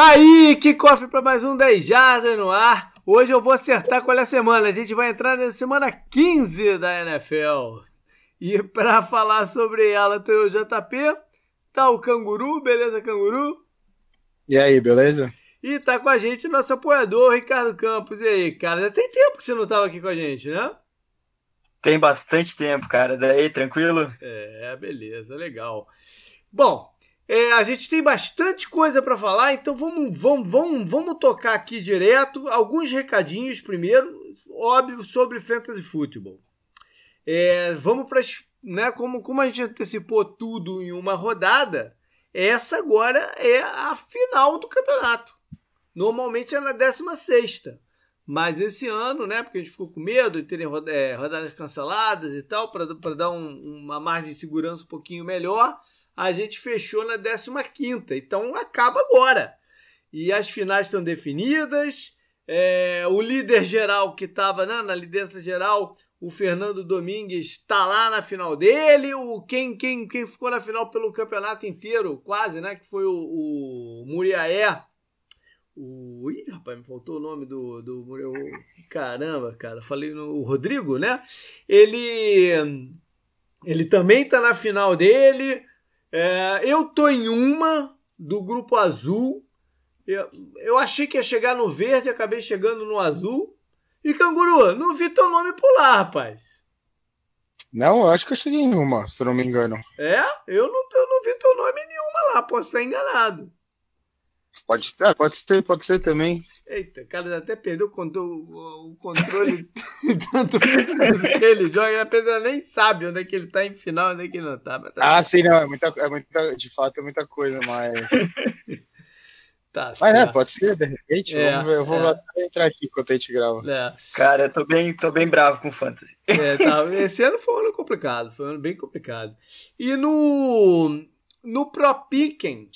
Tá aí, que cofre para mais um 10 Jardas no ar. Hoje eu vou acertar qual é a semana. A gente vai entrar na semana 15 da NFL. E para falar sobre ela, tem o JP, tá o Canguru, beleza, Canguru? E aí, beleza? E tá com a gente o nosso apoiador, Ricardo Campos. E aí, cara, já tem tempo que você não tava aqui com a gente, né? Tem bastante tempo, cara. Daí, tranquilo? É, beleza, legal. Bom, é, a gente tem bastante coisa para falar, então vamos, vamos, vamos, vamos tocar aqui direto. Alguns recadinhos primeiro, óbvio, sobre Fantasy Football. É, vamos para. Né, como, como a gente antecipou tudo em uma rodada, essa agora é a final do campeonato. Normalmente é na 16. Mas esse ano, né, porque a gente ficou com medo de terem é, rodadas canceladas e tal, para dar um, uma margem de segurança um pouquinho melhor a gente fechou na 15. Então acaba agora. E as finais estão definidas. É, o líder geral que estava né, na liderança geral, o Fernando Domingues, está lá na final dele. O quem, quem, quem ficou na final pelo campeonato inteiro, quase, né? Que foi o, o Muriaé. O. Ih, rapaz, me faltou o nome do. do Caramba, cara. Falei no Rodrigo, né? Ele. Ele também está na final dele. É, eu tô em uma do grupo azul. Eu, eu achei que ia chegar no verde, acabei chegando no azul. E canguru, não vi teu nome pular, rapaz. Não, eu acho que eu cheguei em uma, se eu não me engano. É? Eu não, eu não vi teu nome em nenhuma lá, posso estar enganado. Pode, é, pode ser, pode ser também. Eita, cara, até perdeu o controle, o controle tanto que ele joga, apesar nem sabe onde é que ele tá em final, onde é que ele não tá. tá ah, sim, não, é muita, é muita, de fato é muita coisa, mas. tá, mas é, pode ser, de repente. É, vamos ver, eu vou é. entrar aqui enquanto a gente grava. É. Cara, eu tô bem, tô bem bravo com Fantasy. É, tá, esse ano foi um ano complicado, foi um ano bem complicado. E no, no Pro Picken,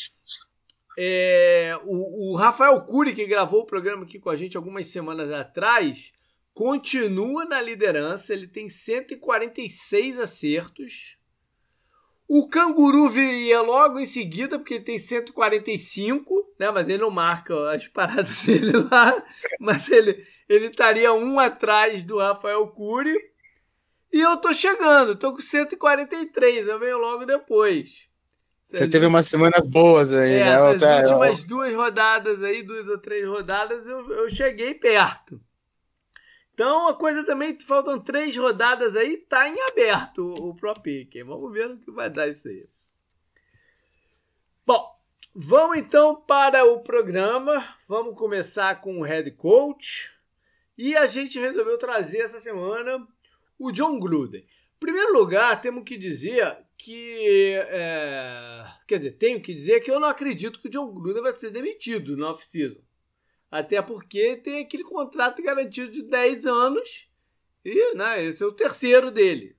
é, o, o, Rafael Cury, que gravou o programa aqui com a gente algumas semanas atrás, continua na liderança. Ele tem 146 acertos. O Canguru viria logo em seguida, porque ele tem 145, né? Mas ele não marca as paradas dele lá. Mas ele, ele estaria um atrás do Rafael Cury. E eu tô chegando, tô com 143, eu venho logo depois. Você teve umas semanas boas aí, é, né? As últimas duas rodadas aí, duas ou três rodadas, eu, eu cheguei perto. Então a coisa também, faltam três rodadas aí, tá em aberto o, o Pro. Vamos ver o que vai dar isso aí. Bom, vamos então para o programa. Vamos começar com o head coach. E a gente resolveu trazer essa semana o John Gruden. Em primeiro lugar, temos que dizer que. É, quer dizer, tenho que dizer que eu não acredito que o John Gruden vai ser demitido no off-season. Até porque tem aquele contrato garantido de 10 anos e né, esse é o terceiro dele.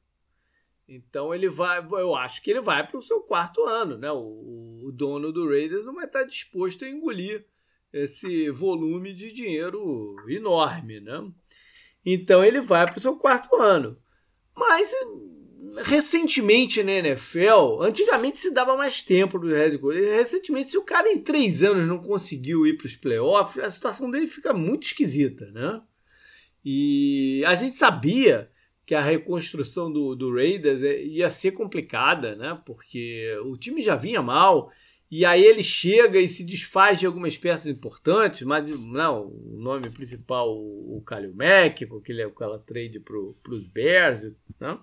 Então ele vai, eu acho que ele vai para o seu quarto ano, né? O, o, dono do Raiders não vai estar disposto a engolir esse volume de dinheiro enorme, né? Então ele vai para o seu quarto ano. Mas recentemente na NFL, antigamente se dava mais tempo do head coach. Recentemente, se o cara em três anos não conseguiu ir para os playoffs, a situação dele fica muito esquisita, né? E a gente sabia que a reconstrução do, do Raiders é, ia ser complicada, né? Porque o time já vinha mal. E aí ele chega e se desfaz de algumas peças importantes, mas não, o nome principal, o, Kalil Mack, com aquela trade para os Bears, né?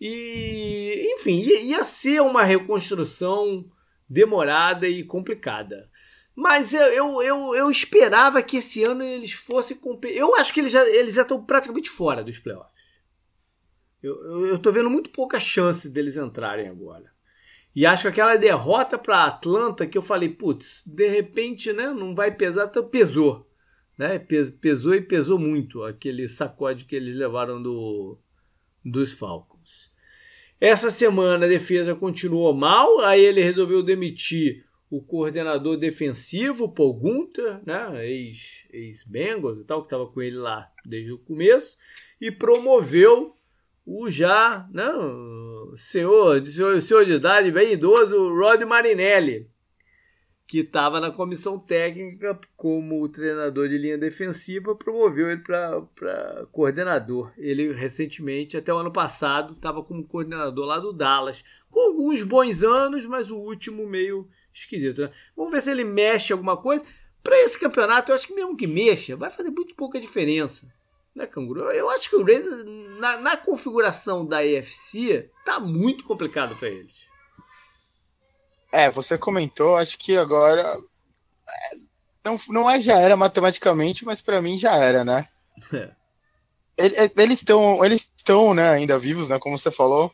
E, enfim, ia ser uma reconstrução demorada e complicada. Mas eu, eu, eu, eu, esperava que esse ano eles fossem. Eu acho que eles já, eles já estão praticamente fora dos playoffs. Eu, eu, eu tô vendo muito pouca chance deles entrarem agora. E acho que aquela derrota para Atlanta que eu falei, putz, de repente, né, não vai pesar, então pesou. Né? Pesou e pesou muito aquele sacode que eles levaram do, dos Falcons. Essa semana a defesa continuou mal, aí ele resolveu demitir o coordenador defensivo, Paul Gunter, né, ex-Bengals ex e tal, que estava com ele lá desde o começo, e promoveu o já, né, senhor, senhor, senhor de idade bem idoso, Rod Marinelli, que estava na comissão técnica como treinador de linha defensiva, promoveu ele para coordenador. Ele recentemente, até o ano passado, estava como coordenador lá do Dallas, com alguns bons anos, mas o último meio esquisito. Né? Vamos ver se ele mexe alguma coisa. Para esse campeonato, eu acho que mesmo que mexa, vai fazer muito pouca diferença. Né, Canguru? Eu acho que o Raiders, na, na configuração da EFC, tá muito complicado para eles. É, você comentou, acho que agora. É, não, não é já era matematicamente, mas para mim já era, né? É. Eles estão eles estão né, ainda vivos, né? Como você falou.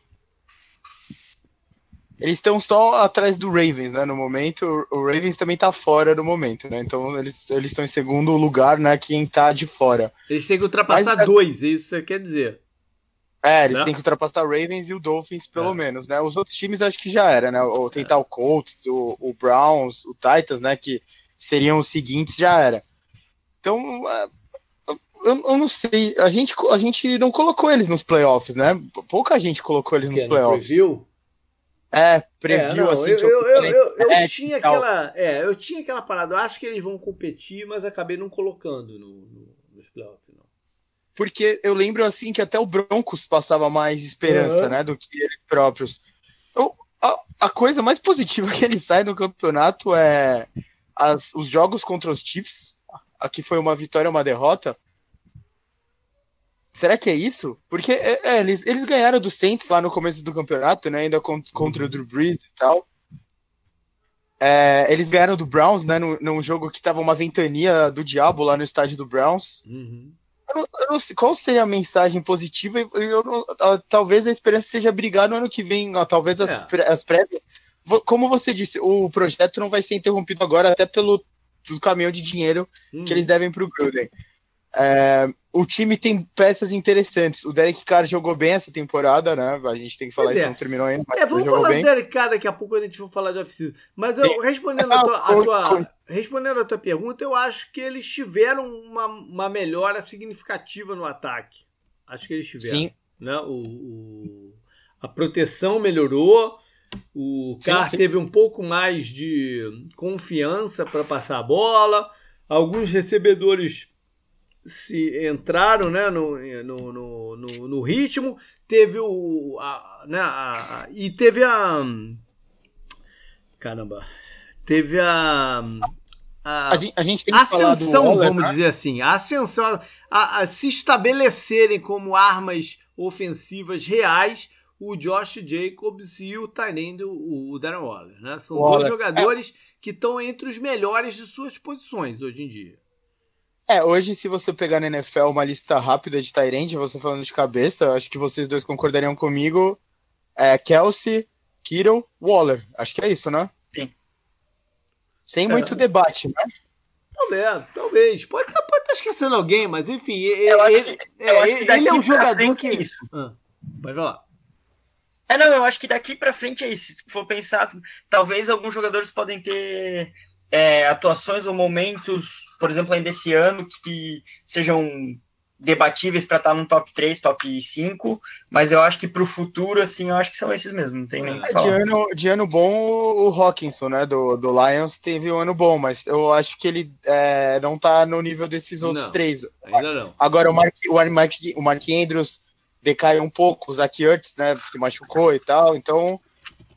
Eles estão só atrás do Ravens, né? No momento, o Ravens também tá fora no momento, né? Então eles eles estão em segundo lugar, né? Quem tá de fora. Eles têm que ultrapassar Mas, é dois, é isso você quer dizer? É, eles Não? têm que ultrapassar o Ravens e o Dolphins, pelo é. menos, né? Os outros times acho que já era, né? Ou tentar é. o Colts, o, o, Browns, o Titans, né? Que seriam os seguintes, já era. Então, é, eu, eu, não sei. A gente, a gente não colocou eles nos playoffs, né? Pouca gente colocou eles nos que, playoffs. Preview? É, preview, é, assim. Eu, eu, eu, eu, eu tinha aquela. É, eu tinha aquela parada. Eu acho que eles vão competir, mas acabei não colocando no, no, nos playoffs porque eu lembro assim que até o Broncos passava mais esperança, uhum. né, do que eles próprios. Eu, a, a, coisa mais positiva que ele sai do campeonato é as, os jogos contra os Chiefs. Aqui foi uma vitória, uma derrota. Será que é isso? Porque é, é, eles, eles ganharam dos Saints lá no começo do campeonato, né? Ainda contra, contra o Drew Brees e tal. É, eles ganharam do Browns, né? Num, num jogo que tava uma ventania do diabo lá no estádio do Browns. Uhum eu não sei, qual seria a mensagem positiva? Eu não, talvez a esperança seja brigar no ano que vem, talvez as, é. as prévias. Como você disse, o projeto não vai ser interrompido agora, até pelo caminhão de dinheiro hum. que eles devem para o Gruden. É, o time tem peças interessantes. O Derek Carr jogou bem essa temporada, né? A gente tem que falar pois isso, é. não terminou ainda. é, vamos falar bem. do Derek Carr daqui a pouco, a gente vai falar de oficina. Mas eu, respondendo, a tua, a tua, respondendo a tua pergunta, eu acho que eles tiveram uma, uma melhora significativa no ataque. Acho que eles tiveram. Sim. Né? O, o a proteção melhorou. O Carr teve um pouco mais de confiança para passar a bola. Alguns recebedores se entraram né, no, no, no, no, no ritmo, teve o. A, né, a, a, e teve a. Caramba. Teve a. A, a, gente, a gente tem que ascensão, Waller, vamos né? dizer assim, a ascensão, a, a, se estabelecerem como armas ofensivas reais o Josh Jacobs e o Tyrande, o, o Darren Waller. Né? São Waller. dois jogadores é. que estão entre os melhores de suas posições hoje em dia. É, hoje, se você pegar na NFL uma lista rápida de Tyrande, você falando de cabeça, acho que vocês dois concordariam comigo. É Kelsey, Kittle, Waller. Acho que é isso, né? Sim. Sem é. muito debate, né? Talvez, talvez. Pode estar tá, tá esquecendo alguém, mas enfim, ele, que, é, ele é um jogador que. É isso. Ah, pode falar. É, não, eu acho que daqui para frente é isso. Se for pensar, talvez alguns jogadores podem ter é, atuações ou momentos, por exemplo, ainda esse ano, que sejam debatíveis para estar tá no top 3, top 5, mas eu acho que para o futuro, assim, eu acho que são esses mesmo, não tem nem é, de, ano, de ano bom, o Hawkinson, né, do, do Lions, teve um ano bom, mas eu acho que ele é, não está no nível desses outros não, três. Ainda não. Agora, o Mark, o Mark, o Mark Andrews decaiu um pouco, o Zach Ertz, né, se machucou e tal, então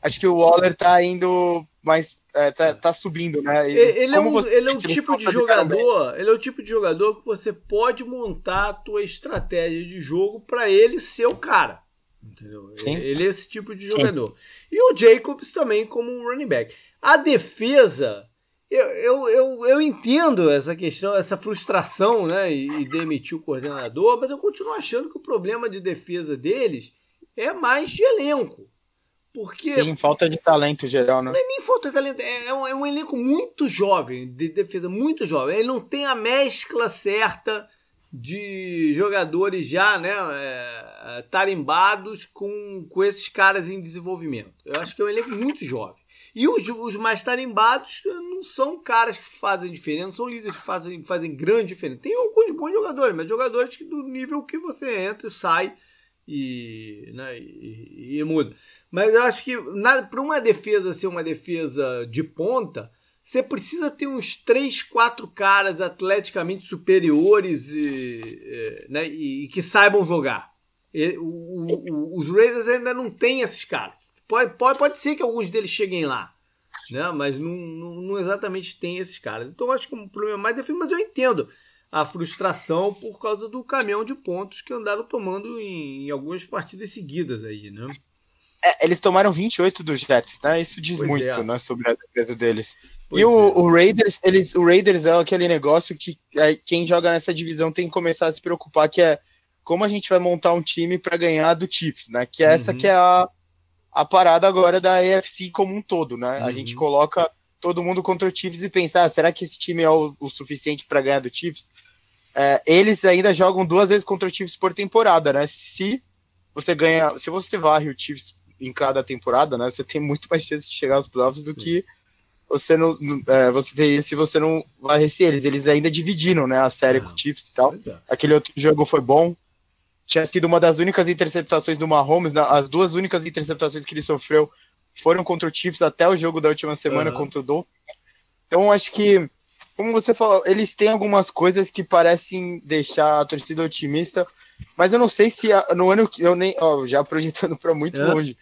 acho que o Waller está indo mais é, tá, tá, subindo, né? E ele, é um, você, ele é um tipo de jogador, ele é o tipo de jogador que você pode montar a tua estratégia de jogo para ele ser o cara. Entendeu? Sim. Ele é esse tipo de jogador. Sim. E o Jacobs também como um running back. A defesa, eu, eu, eu, eu entendo essa questão, essa frustração, né? E, e demitir o coordenador, mas eu continuo achando que o problema de defesa deles é mais de elenco. Porque. Sim, falta de talento geral, né? Não é nem falta de talento, é, é um, é um elenco muito jovem, de defesa muito jovem. Ele não tem a mescla certa de jogadores já né, é, tarimbados com, com esses caras em desenvolvimento. Eu acho que é um elenco muito jovem. E os, os mais tarimbados não são caras que fazem diferença, são líderes que fazem, fazem grande diferença. Tem alguns bons jogadores, mas jogadores que, do nível que você entra e sai e, né, e, e muda. Mas eu acho que para uma defesa ser uma defesa de ponta, você precisa ter uns três, quatro caras atleticamente superiores e, né, e, que saibam jogar. E, o, o, os Raiders ainda não têm esses caras. Pode, pode, pode ser que alguns deles cheguem lá, né? mas não, não, não exatamente tem esses caras. Então acho que o um problema mais definido, mas eu entendo a frustração por causa do caminhão de pontos que andaram tomando em, em algumas partidas seguidas aí, né? É, eles tomaram 28 dos Jets, né? Isso diz pois muito, é. né, sobre a defesa deles. Pois e o, é. o, Raiders, eles, o Raiders é aquele negócio que é, quem joga nessa divisão tem que começar a se preocupar, que é como a gente vai montar um time para ganhar do Chiefs, né? Que é essa uhum. que é a, a parada agora da AFC como um todo, né? Uhum. A gente coloca todo mundo contra o Chiefs e pensar, ah, será que esse time é o, o suficiente para ganhar do Chiefs? É, eles ainda jogam duas vezes contra o Chiefs por temporada, né? Se você ganha, se você varre o Chiefs em cada temporada, né? Você tem muito mais chance de chegar aos playoffs do que você não, é, você teria se você não varresse eles. Eles ainda dividiram, né? A série com o Chiefs e tal. É. Aquele outro jogo foi bom. Tinha sido uma das únicas interceptações do Mahomes. Né? As duas únicas interceptações que ele sofreu foram contra o Chiefs até o jogo da última semana uhum. contra o Dolphins. Então acho que, como você falou, eles têm algumas coisas que parecem deixar a torcida otimista mas eu não sei se no ano que eu nem, ó, já projetando para muito é. longe.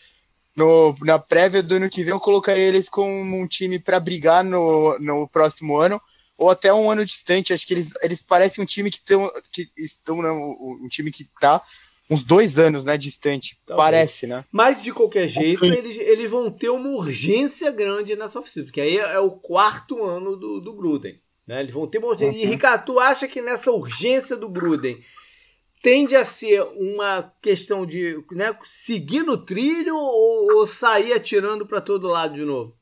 No, na prévia do ano que vem eu colocaria eles como um time para brigar no, no próximo ano ou até um ano distante. Acho que eles, eles parecem um time que, tão, que estão né, um time que está uns dois anos, né, distante. Talvez. Parece, né? Mas de qualquer jeito, eles, eles vão ter uma urgência grande nessa oficina, porque aí é o quarto ano do, do Gruden. Né? Eles vão ter uma urgência. E Ricardo, tu acha que nessa urgência do Gruden tende a ser uma questão de né, seguir no trilho ou, ou sair atirando para todo lado de novo?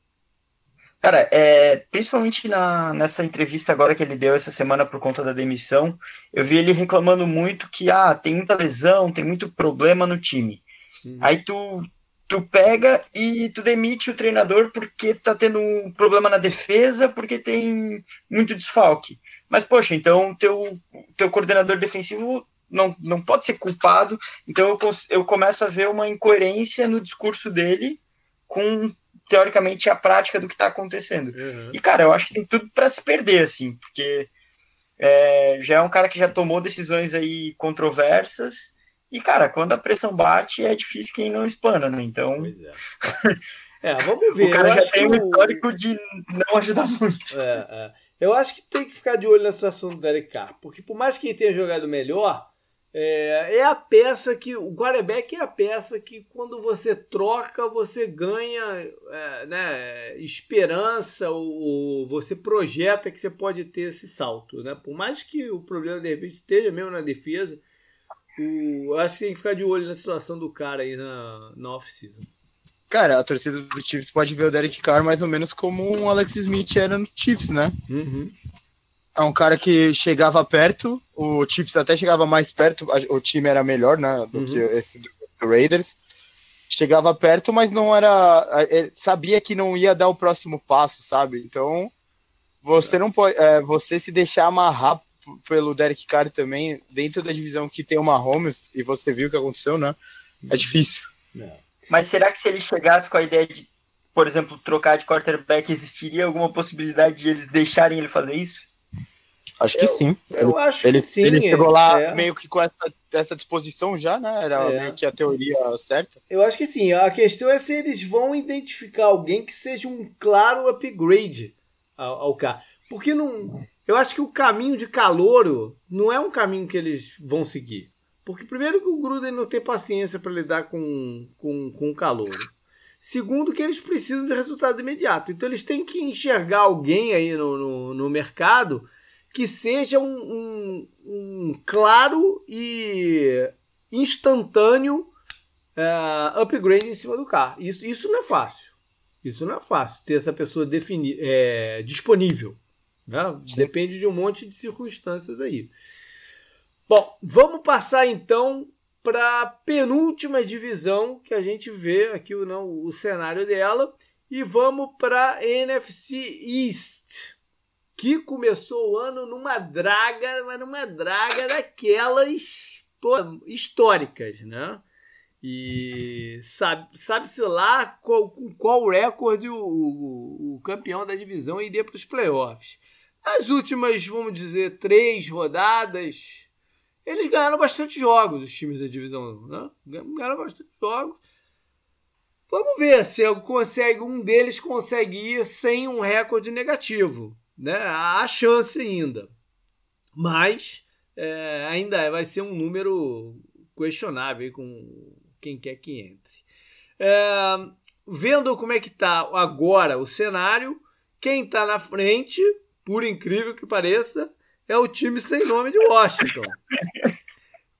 Cara, é, principalmente na, nessa entrevista agora que ele deu essa semana por conta da demissão, eu vi ele reclamando muito que ah, tem muita lesão, tem muito problema no time. Uhum. Aí tu, tu pega e tu demite o treinador porque tá tendo um problema na defesa, porque tem muito desfalque. Mas, poxa, então teu, teu coordenador defensivo não, não pode ser culpado. Então eu, eu começo a ver uma incoerência no discurso dele com, teoricamente, a prática do que está acontecendo. Uhum. E, cara, eu acho que tem tudo para se perder, assim, porque é, já é um cara que já tomou decisões aí controversas. E, cara, quando a pressão bate, é difícil quem não espana, né? Então. É. é. vamos ver. o cara já tem um histórico de não ajudar muito. É, é. Eu acho que tem que ficar de olho na situação do Derek Carr, porque por mais que ele tenha jogado melhor, é, é, a peça que. O quarterback é a peça que, quando você troca, você ganha é, né, esperança ou, você projeta que você pode ter esse salto. Né? Por mais que o problema, de repente, esteja mesmo na defesa, o, acho que tem que ficar de olho na situação do cara aí na, na off-season. Cara, a torcida do Chiefs pode ver o Derek Carr mais ou menos como um Alex Smith era no Chiefs, né? Uhum é um cara que chegava perto, o Chiefs até chegava mais perto, o time era melhor, né, do uhum. que esse do Raiders. Chegava perto, mas não era. Sabia que não ia dar o próximo passo, sabe? Então, você não pode. É, você se deixar amarrar pelo Derek Carr também, dentro da divisão que tem o Mahomes, e você viu o que aconteceu, né? É difícil. É. Mas será que se ele chegasse com a ideia de, por exemplo, trocar de quarterback, existiria alguma possibilidade de eles deixarem ele fazer isso? Acho que eu, sim. Eu ele, acho ele, que sim. Ele chegou lá é. meio que com essa, essa disposição já, né? Era é. meio que a teoria certa. Eu acho que sim. A questão é se eles vão identificar alguém que seja um claro upgrade ao, ao carro. Porque não. Eu acho que o caminho de calouro não é um caminho que eles vão seguir. Porque, primeiro, que o Gruden não tem paciência para lidar com, com, com o calor. Segundo, que eles precisam de resultado imediato. Então, eles têm que enxergar alguém aí no, no, no mercado que seja um, um, um claro e instantâneo uh, upgrade em cima do carro. Isso, isso não é fácil. Isso não é fácil ter essa pessoa defini é, disponível. Né? Depende de um monte de circunstâncias aí. Bom, vamos passar então para a penúltima divisão que a gente vê aqui não, o cenário dela e vamos para a NFC East que começou o ano numa draga, mas numa draga daquelas pô, históricas, né? E sabe-se sabe lá qual, qual recorde o, o, o campeão da divisão iria para os playoffs. As últimas, vamos dizer, três rodadas, eles ganharam bastante jogos, os times da divisão. Né? Ganharam bastante jogos. Vamos ver se consegue, um deles consegue ir sem um recorde negativo. Né? Há chance ainda. Mas é, ainda vai ser um número questionável com quem quer que entre. É, vendo como é que está agora o cenário, quem está na frente, por incrível que pareça, é o time sem nome de Washington.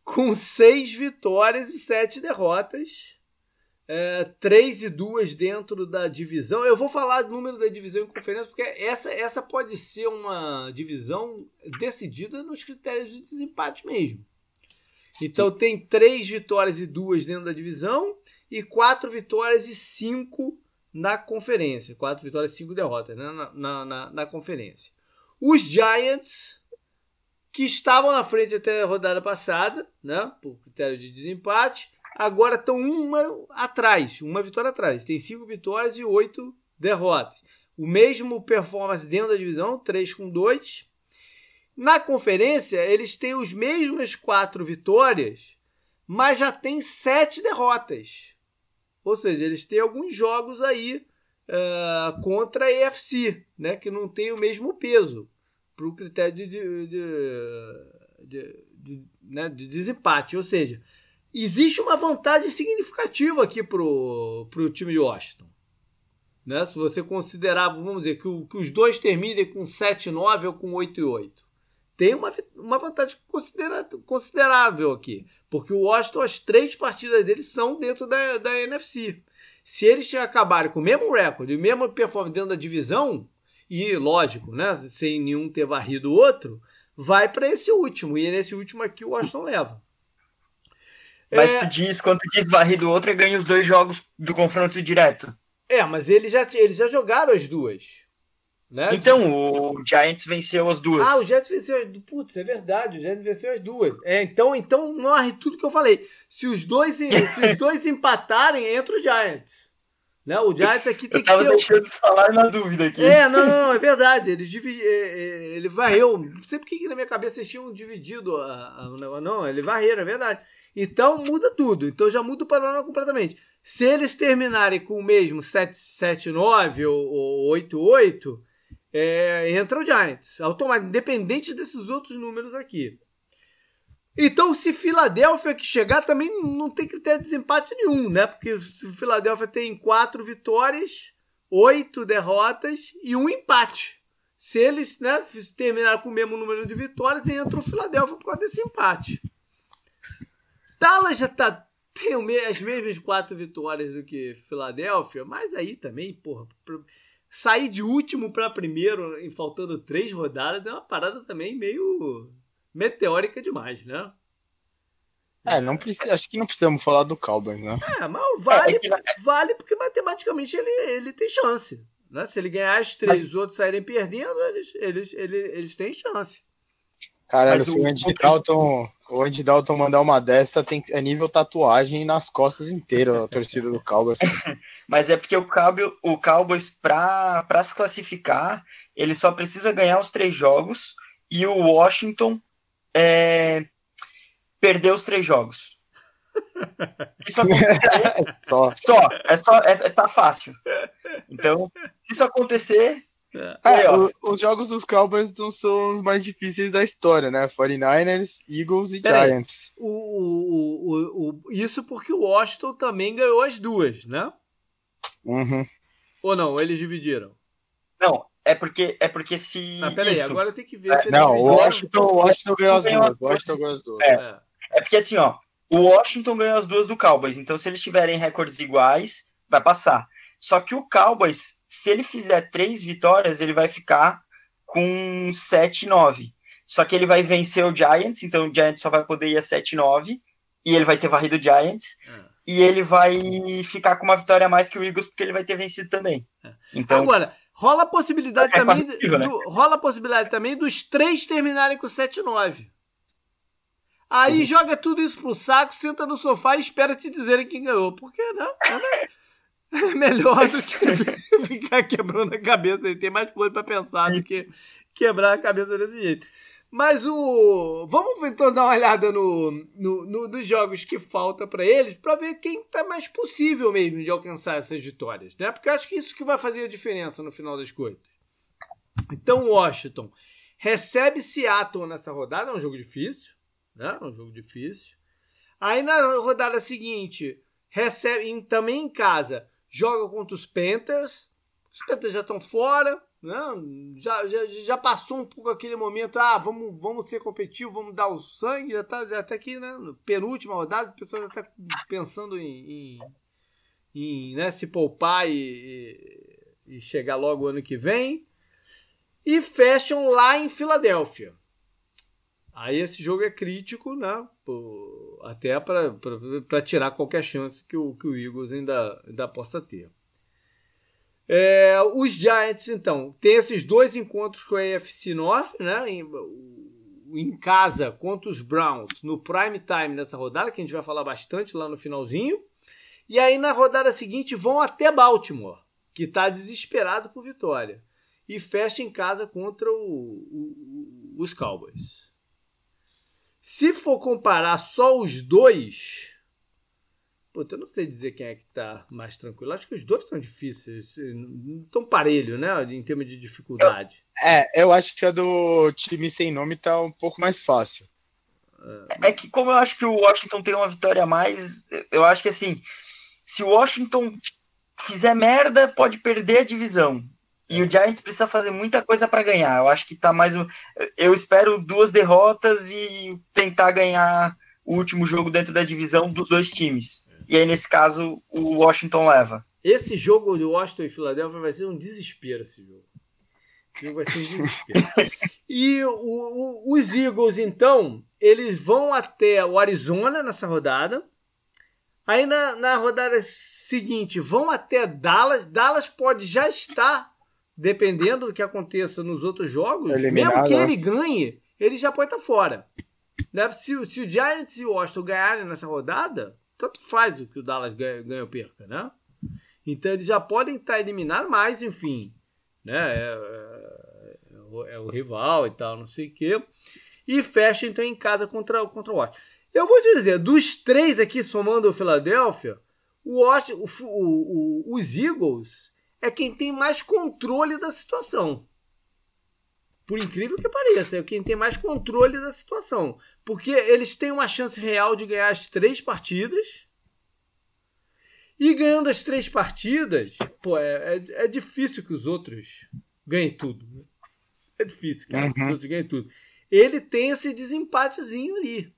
com seis vitórias e sete derrotas. É, três e duas dentro da divisão. Eu vou falar do número da divisão em conferência, porque essa, essa pode ser uma divisão decidida nos critérios de desempate mesmo. Então tem três vitórias e duas dentro da divisão e quatro vitórias e cinco na conferência. Quatro vitórias e cinco derrotas né? na, na, na, na conferência. Os Giants, que estavam na frente até a rodada passada, né? por critério de desempate, agora estão uma atrás, uma vitória atrás. Tem cinco vitórias e oito derrotas. O mesmo performance dentro da divisão, 3 com 2. Na conferência, eles têm os mesmos quatro vitórias, mas já tem sete derrotas. Ou seja, eles têm alguns jogos aí uh, contra a EFC, né, que não tem o mesmo peso para o critério de, de, de, de, né, de desempate. Ou seja, existe uma vantagem significativa aqui para o time de Washington. Né? Se você considerar, vamos dizer, que, o, que os dois terminem com 7-9 ou com 8-8 tem uma, uma vantagem considerável aqui. Porque o Washington, as três partidas deles são dentro da, da NFC. Se eles acabarem com o mesmo recorde, o mesmo performance dentro da divisão, e lógico, né, sem nenhum ter varrido o outro, vai para esse último. E é nesse último aqui o Washington leva. Mas é... tu diz, quando tu diz varrido o outro, é ganha os dois jogos do confronto direto. É, mas eles já, eles já jogaram as duas. Né? Então, o Giants venceu as duas. Ah, o Giants venceu as duas. Putz, é verdade, o Giants venceu as duas. É, então, então morre tudo que eu falei. Se os dois, se os dois empatarem, entra o Giants. Né? O Giants aqui tem eu tava que ter. deixando de falar na dúvida aqui. É, não, não, não é verdade. Eles dividi... É, é, ele varreu. Não sei porque que na minha cabeça eles tinham dividido a, a, Não, ele varreram, é verdade. Então muda tudo. Então já muda o panorama completamente. Se eles terminarem com o mesmo 7-9 ou, ou 8-8 é, entra o Giants, automático, independente desses outros números aqui. Então, se Filadélfia que chegar, também não tem critério de desempate nenhum, né? Porque se Filadélfia tem quatro vitórias, oito derrotas e um empate. Se eles né, terminarem com o mesmo número de vitórias, entra o Filadélfia por causa desse empate. Dallas já tá, tem as mesmas quatro vitórias do que Filadélfia, mas aí também, porra, sair de último para primeiro, em faltando três rodadas, é uma parada também meio meteórica demais, né? É, não precisa, acho que não precisamos falar do Cowboys, né? É, mas vale, é vale porque matematicamente ele, ele tem chance. Né? Se ele ganhar as três e os outros saírem perdendo, eles, eles, eles, eles têm chance. Caralho, se o Andy Dalton, o Andy Dalton mandar uma dessa, tem, é nível tatuagem nas costas inteiras a torcida do Cowboys. Mas é porque o Cowboys, o Cowboys para se classificar, ele só precisa ganhar os três jogos e o Washington é, perder os três jogos. Isso acontecer, só. só, é só, é, tá fácil. Então, se isso acontecer, é, o, os jogos dos Cowboys não são os mais difíceis da história, né? 49ers, Eagles e Pera Giants. O, o, o, isso porque o Washington também ganhou as duas, né? Uhum. Ou não? Eles dividiram? Não, é porque, é porque se. Ah, peraí, agora tem que ver. É, não, o Washington, Washington ganhou as duas. Washington ganhou as duas. É, é. é porque assim, ó. O Washington ganhou as duas do Cowboys. Então, se eles tiverem recordes iguais, vai passar. Só que o Cowboys se ele fizer três vitórias, ele vai ficar com 7-9. Só que ele vai vencer o Giants, então o Giants só vai poder ir a 7-9. E ele vai ter varrido o Giants. É. E ele vai ficar com uma vitória a mais que o Eagles, porque ele vai ter vencido também. É. Então, Agora, rola a possibilidade é também. Do, né? rola a possibilidade também dos três terminarem com 7-9. Aí joga tudo isso pro saco, senta no sofá e espera te dizerem quem ganhou. Porque, não, é melhor do que ficar quebrando a cabeça. Ele tem mais coisa para pensar do que quebrar a cabeça desse jeito. Mas o. Vamos então dar uma olhada no, no, no nos jogos que falta para eles para ver quem tá mais possível mesmo de alcançar essas vitórias, né? Porque eu acho que isso que vai fazer a diferença no final das coisas. Então, Washington recebe Seattle nessa rodada, é um jogo difícil, né? É um jogo difícil. Aí na rodada seguinte, recebe também em casa, joga contra os Panthers. Os Panthers já estão fora, não, já, já, já passou um pouco aquele momento, ah, vamos, vamos ser competitivos, vamos dar o sangue, já está já tá aqui, né? Penúltima rodada, a pessoa já está pensando em, em, em né, se poupar e, e chegar logo o ano que vem. E fecham lá em Filadélfia. Aí esse jogo é crítico, né? Até para tirar qualquer chance que o, que o Eagles ainda, ainda possa ter. É, os Giants, então, tem esses dois encontros com a AFC North, né? Em, em, casa contra os Browns, no prime time nessa rodada, que a gente vai falar bastante lá no finalzinho. E aí na rodada seguinte vão até Baltimore, que está desesperado por vitória. E fecha em casa contra o, o, os Cowboys. Se for comparar só os dois, Puta, eu não sei dizer quem é que tá mais tranquilo. Acho que os dois estão difíceis. Não tão parelho, né? Em termos de dificuldade. Eu, é, eu acho que a do time sem nome tá um pouco mais fácil. É, é que como eu acho que o Washington tem uma vitória a mais, eu acho que assim, se o Washington fizer merda, pode perder a divisão. E o Giants precisa fazer muita coisa para ganhar. Eu acho que tá mais um. Eu espero duas derrotas e tentar ganhar o último jogo dentro da divisão dos dois times. E aí, nesse caso, o Washington leva. Esse jogo de Washington e Filadélfia vai ser um desespero, esse jogo. Esse jogo vai ser um desespero. e o, o, os Eagles, então, eles vão até o Arizona nessa rodada. Aí na, na rodada seguinte, vão até Dallas. Dallas pode já estar, dependendo do que aconteça nos outros jogos, Eliminado. mesmo que ele ganhe, ele já pode estar fora. Né? Se, se o Giants e o Washington ganharem nessa rodada, tanto faz o que o Dallas ganha, ganha ou perca, né? Então eles já podem estar eliminados, mas enfim, né? É, é, é, o, é, o, rival e tal, não sei o quê. E fecha então em casa contra, contra o Washington. Eu vou dizer, dos três aqui, somando o Philadelphia, o, o, o, os Eagles é quem tem mais controle da situação. Por incrível que pareça, é quem tem mais controle da situação. Porque eles têm uma chance real de ganhar as três partidas. E ganhando as três partidas, pô, é, é, é difícil que os outros ganhem tudo. Né? É difícil que uhum. os outros ganhem tudo. Ele tem esse desempatezinho ali.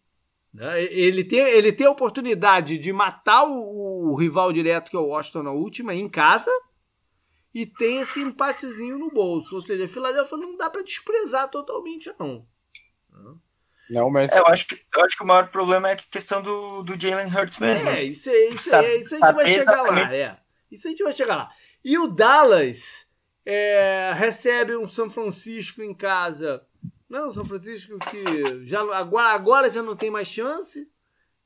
Né? Ele, tem, ele tem a oportunidade de matar o, o rival direto, que é o Washington, na última, em casa e tem esse empatezinho no bolso. Ou seja, a Filadélfia não dá para desprezar totalmente, não. Não, mas. É, eu, acho, eu acho que o maior problema é a questão do, do Jalen Hurts mesmo. É, isso, é, isso, é, isso a gente vai chegar lá. É. Isso a gente vai chegar lá. E o Dallas é, recebe um São Francisco em casa. Não, São Francisco que já, agora, agora já não tem mais chance.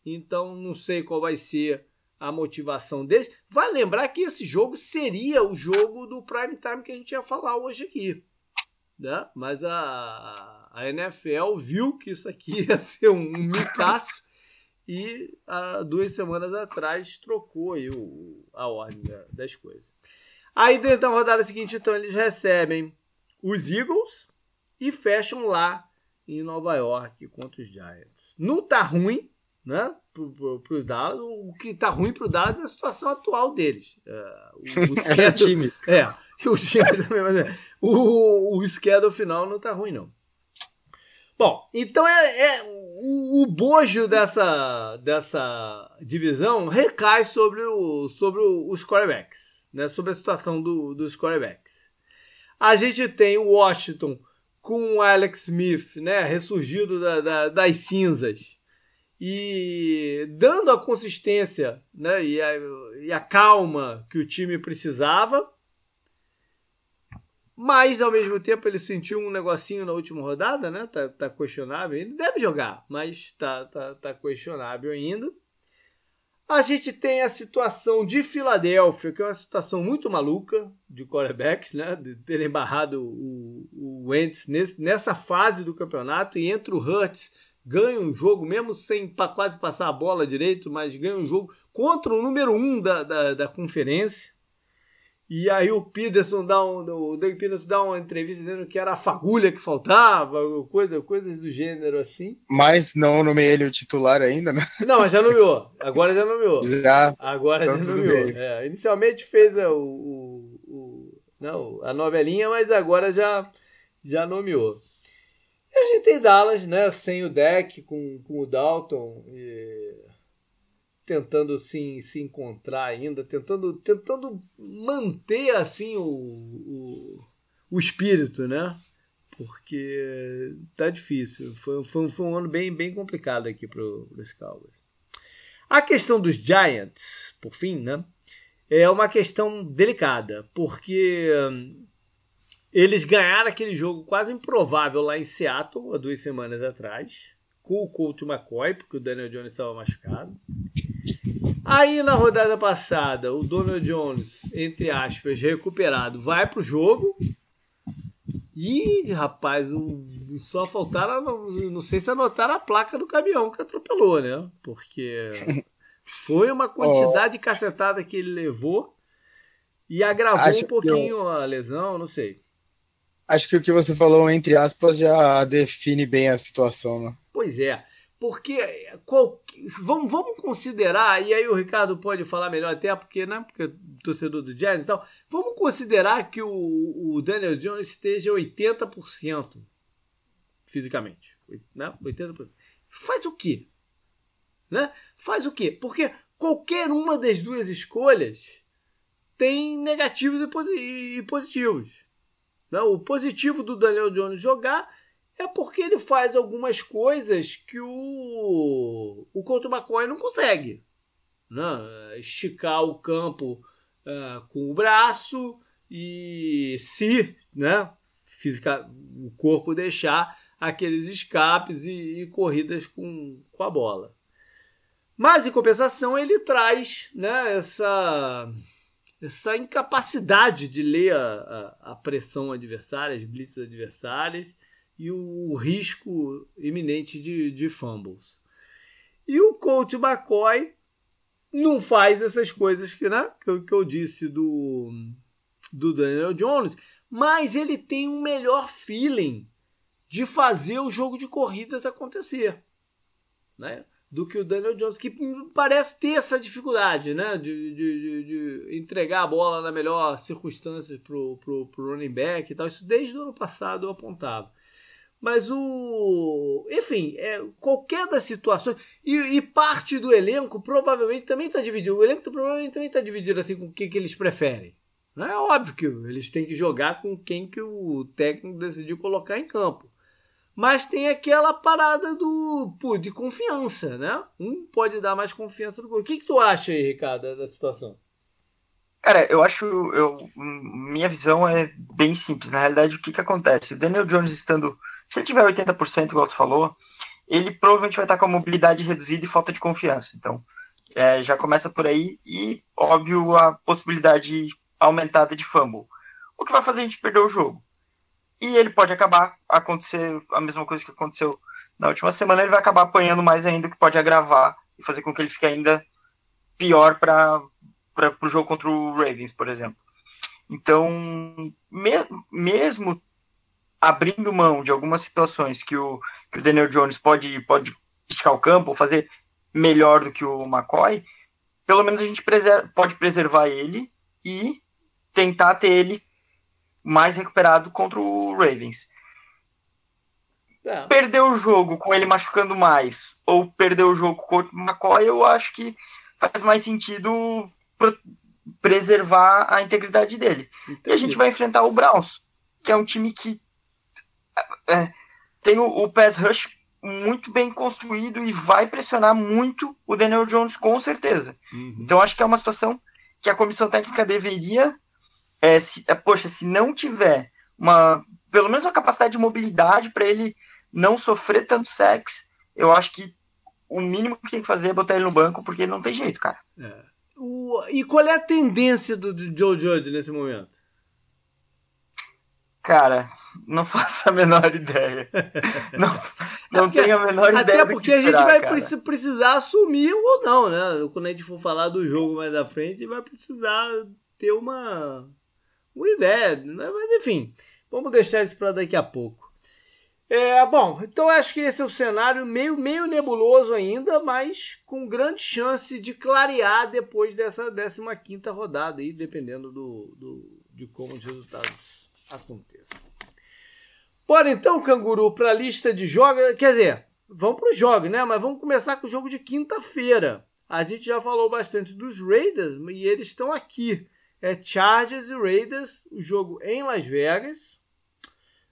Então não sei qual vai ser a motivação deles. Vai lembrar que esse jogo seria o jogo do prime time que a gente ia falar hoje aqui. Né? Mas a, a NFL viu que isso aqui ia ser um, um micaço e há duas semanas atrás trocou aí o, a ordem da, das coisas. Aí dentro da rodada seguinte, então, eles recebem os Eagles e fecham lá em Nova York contra os Giants. Não tá ruim, né? Pro, pro, pro Dallas. O que tá ruim pro Dallas é a situação atual deles. É, o, o é time. É, o time também, mas é, o, o schedule final não tá ruim, não. Bom, então é, é o, o, bojo dessa, dessa divisão recai sobre, o, sobre os quarterbacks, né? sobre a situação do, dos quarterbacks. A gente tem o Washington com o Alex Smith, né? ressurgido da, da, das cinzas e dando a consistência né, e, a, e a calma que o time precisava. Mas, ao mesmo tempo, ele sentiu um negocinho na última rodada, né? Tá, tá questionável. Ele deve jogar, mas tá, tá, tá questionável ainda. A gente tem a situação de Filadélfia, que é uma situação muito maluca de quarterbacks, né? De terem barrado o, o Wentz nesse, nessa fase do campeonato e entra o Hurts, ganha um jogo, mesmo sem quase passar a bola direito, mas ganha um jogo contra o número um da, da, da conferência. E aí o Peterson dá um, o Doug Peterson dá uma entrevista dizendo que era a fagulha que faltava, coisa, coisas do gênero assim. Mas não nomeei ele o titular ainda, né? Não, mas já nomeou. Agora já nomeou. Já. Agora então já nomeou. É, inicialmente fez o, o, o, não, a novelinha, mas agora já, já nomeou. E a gente tem Dallas, né? Sem o deck, com, com o Dalton. E tentando se, se encontrar ainda, tentando, tentando manter assim o, o, o espírito, né? Porque tá difícil. Foi, foi, foi um ano bem, bem complicado aqui para os Cowboys. A questão dos Giants, por fim, né? É uma questão delicada, porque hum, eles ganharam aquele jogo quase improvável lá em Seattle há duas semanas atrás, com o Colt McCoy, porque o Daniel Jones estava machucado. Aí na rodada passada, o Donald Jones, entre aspas, recuperado, vai pro jogo. E, rapaz, o, só faltaram, não, sei se anotaram a placa do caminhão que atropelou, né? Porque foi uma quantidade oh. de cacetada que ele levou e agravou Acho um pouquinho eu... a lesão, não sei. Acho que o que você falou, entre aspas, já define bem a situação, né? Pois é. Porque qual, vamos, vamos considerar, e aí o Ricardo pode falar melhor até, porque, né, porque é torcedor do Giants e tal, vamos considerar que o, o Daniel Jones esteja 80% fisicamente. Né? 80%. Faz o quê? Né? Faz o quê? Porque qualquer uma das duas escolhas tem negativos e positivos. Né? O positivo do Daniel Jones jogar é porque ele faz algumas coisas que o, o Couto McCoy não consegue. Né? Esticar o campo uh, com o braço e se né, fisica, o corpo deixar aqueles escapes e, e corridas com, com a bola. Mas, em compensação, ele traz né, essa, essa incapacidade de ler a, a, a pressão adversária, as blitzes adversárias, e o risco iminente de, de fumbles. E o coach McCoy não faz essas coisas que, né, que, eu, que eu disse do, do Daniel Jones, mas ele tem um melhor feeling de fazer o jogo de corridas acontecer. Né? Do que o Daniel Jones, que parece ter essa dificuldade, né? De, de, de, de entregar a bola na melhor circunstância pro, pro running back e tal. Isso desde o ano passado eu apontava. Mas o. Enfim, é, qualquer das situações. E, e, parte do elenco provavelmente também está dividido. O elenco provavelmente também está dividido assim com o que, que eles preferem. Não é óbvio que eles têm que jogar com quem que o técnico decidiu colocar em campo. Mas tem aquela parada do pô, de confiança, né? Um pode dar mais confiança do que o que, que tu acha aí, Ricardo, da situação? Cara, eu acho. Eu, minha visão é bem simples. Na realidade, o que, que acontece? O Daniel Jones estando se ele tiver 80%, igual tu falou, ele provavelmente vai estar com a mobilidade reduzida e falta de confiança. Então, é, já começa por aí e, óbvio, a possibilidade aumentada de fumble. O que vai fazer a gente perder o jogo. E ele pode acabar acontecer a mesma coisa que aconteceu na última semana, ele vai acabar apanhando mais ainda, que pode agravar e fazer com que ele fique ainda pior para o jogo contra o Ravens, por exemplo. Então, me, mesmo abrindo mão de algumas situações que o, que o Daniel Jones pode, pode esticar o campo, fazer melhor do que o McCoy, pelo menos a gente pode preservar ele e tentar ter ele mais recuperado contra o Ravens. É. Perder o jogo com ele machucando mais ou perder o jogo contra o McCoy, eu acho que faz mais sentido preservar a integridade dele. Entendi. E a gente vai enfrentar o Browns, que é um time que é, tem o, o pass rush muito bem construído e vai pressionar muito o Daniel Jones, com certeza. Uhum. Então, acho que é uma situação que a comissão técnica deveria. É, se, é, poxa, se não tiver uma pelo menos uma capacidade de mobilidade para ele não sofrer tanto sexo, eu acho que o mínimo que tem que fazer é botar ele no banco, porque não tem jeito, cara. É. O, e qual é a tendência do, do Joe Judge nesse momento? Cara, não faço a menor ideia. Não, não porque, tenho a menor até ideia. Até porque esperar, a gente vai cara. precisar assumir ou não, né? Quando a gente for falar do jogo mais à frente, vai precisar ter uma, uma ideia. Né? Mas enfim, vamos deixar isso para daqui a pouco. É, bom, então acho que esse é o cenário meio, meio nebuloso ainda, mas com grande chance de clarear depois dessa 15 rodada aí, dependendo do, do, de como os resultados aconteçam. Bora então, canguru, para a lista de jogos. Quer dizer, vamos para os jogos, né? Mas vamos começar com o jogo de quinta-feira. A gente já falou bastante dos Raiders e eles estão aqui. É Chargers e Raiders, o jogo em Las Vegas.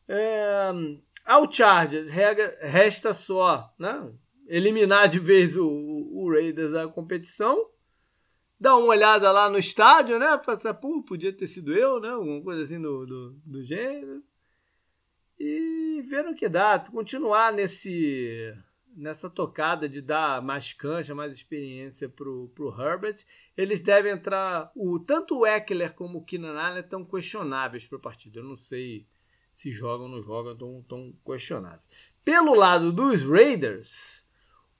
É, ao Chargers resta só né, eliminar de vez o, o, Raiders da competição. Dar uma olhada lá no estádio, né? Passar, pô, podia ter sido eu, né? Alguma coisa assim do, do, do gênero e ver o que dá, continuar nesse nessa tocada de dar mais cancha, mais experiência pro, pro Herbert. Eles devem entrar, o tanto o Eckler como o Keenan Allen estão questionáveis para a partida. Eu não sei se jogam ou não jogam, estão tão questionáveis. Pelo lado dos Raiders,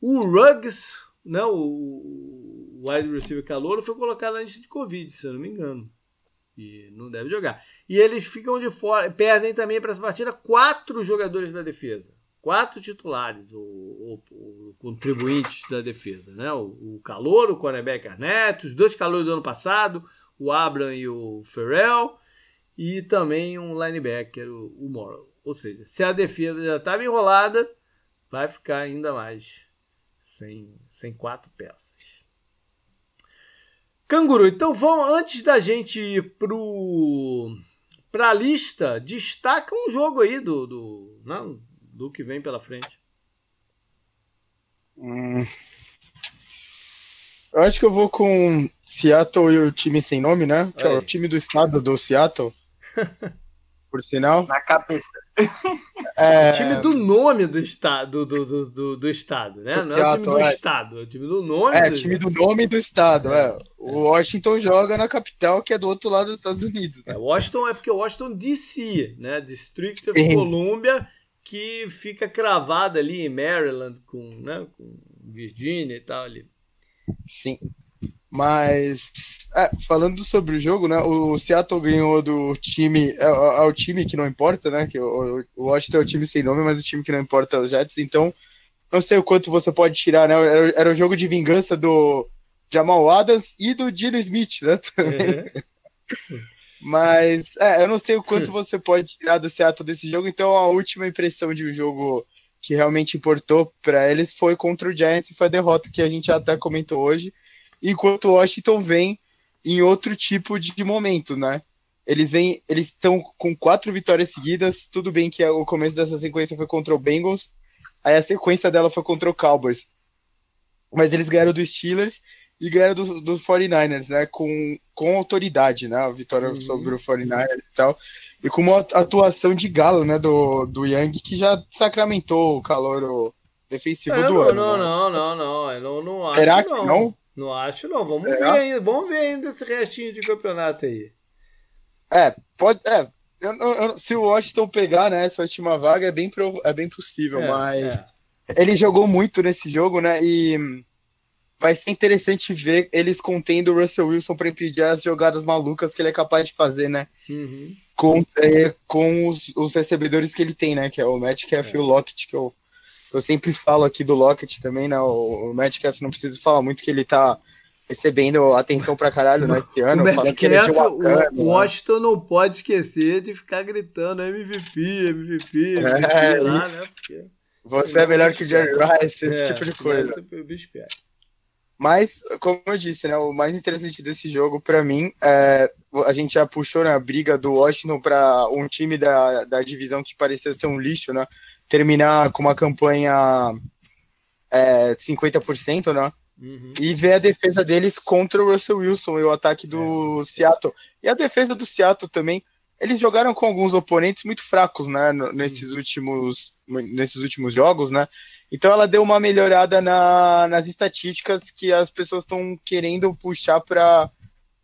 o Ruggs, não, o wide receiver calor, foi colocado na lista de Covid, se eu não me engano. E não deve jogar. E eles ficam de fora, perdem também para essa partida quatro jogadores da defesa. Quatro titulares, o, contribuintes da defesa. Né? O, o Calor, o cornerback Arnett, os dois calores do ano passado, o Abram e o Ferrell, e também um linebacker, o, o Morrow. Ou seja, se a defesa já estava enrolada, vai ficar ainda mais sem, sem quatro peças. Canguru, então vamos, antes da gente ir pro, pra lista, destaca um jogo aí do, do, não, do que vem pela frente. Hum. Eu acho que eu vou com Seattle e o time sem nome, né? Que é o time do estado do Seattle. por sinal. Na cabeça. É... O time do nome do estado, do, do, do, do estado, né? Não é o time do é. estado, é o time do nome. É, do time do nome do estado, é. é. O Washington joga na capital, que é do outro lado dos Estados Unidos. Né? É, Washington é porque Washington DC, né? District of Columbia, que fica cravado ali em Maryland com, né? com Virgínia e tal ali. Sim. Mas é, falando sobre o jogo, né? O Seattle ganhou do time. É, é, o time que não importa, né? Que o, o Washington é o time sem nome, mas o time que não importa é os Jets. Então, não sei o quanto você pode tirar, né? Era, era o jogo de vingança do Jamal Adams e do Dino Smith, né? Também. Uhum. mas, é, eu não sei o quanto você pode tirar do Seattle desse jogo. Então, a última impressão de um jogo que realmente importou para eles foi contra o Giants e foi a derrota que a gente até comentou hoje. Enquanto o Washington vem em outro tipo de momento, né? Eles vêm, eles estão com quatro vitórias seguidas. Tudo bem que o começo dessa sequência foi contra o Bengals, aí a sequência dela foi contra o Cowboys. Mas eles ganharam dos Steelers e ganharam dos, dos 49ers, né? Com, com autoridade, né? A vitória uhum. sobre o 49ers e tal. E com uma atuação de galo, né? Do, do Young, que já sacramentou o calor defensivo é, do não, ano. Não, né? não, não, não. Eu não, não acho, Será que não? não? Não acho, não. Vamos Será? ver ainda. Vamos ver ainda esse restinho de campeonato aí. É, pode. É, eu, eu, se o Washington pegar né, essa última vaga, é bem, é bem possível, é, mas é. ele jogou muito nesse jogo, né? E vai ser interessante ver eles contendo o Russell Wilson para impedir as jogadas malucas que ele é capaz de fazer, né? Uhum. Com, é, com os, os, recebedores que ele tem, né? Que é o Matt Caff e o Lockett, que eu eu sempre falo aqui do Lockett também, né? O, o Metcalf não precisa falar muito que ele tá recebendo atenção pra caralho né, esse ano. O, Metcalf, é Wakanda, o Washington né? não pode esquecer de ficar gritando MVP, MVP, MVP é, lá, né? Porque... Você é melhor que o Jerry Rice, esse é, tipo de coisa. Mas, como eu disse, né, o mais interessante desse jogo, para mim, é, a gente já puxou né, a briga do Washington para um time da, da divisão que parecia ser um lixo, né? terminar com uma campanha é, 50%, né? Uhum. E ver a defesa deles contra o Russell Wilson e o ataque do é. Seattle. E a defesa do Seattle também eles jogaram com alguns oponentes muito fracos, né, nesses últimos, nesses últimos jogos, né? Então ela deu uma melhorada na, nas estatísticas que as pessoas estão querendo puxar para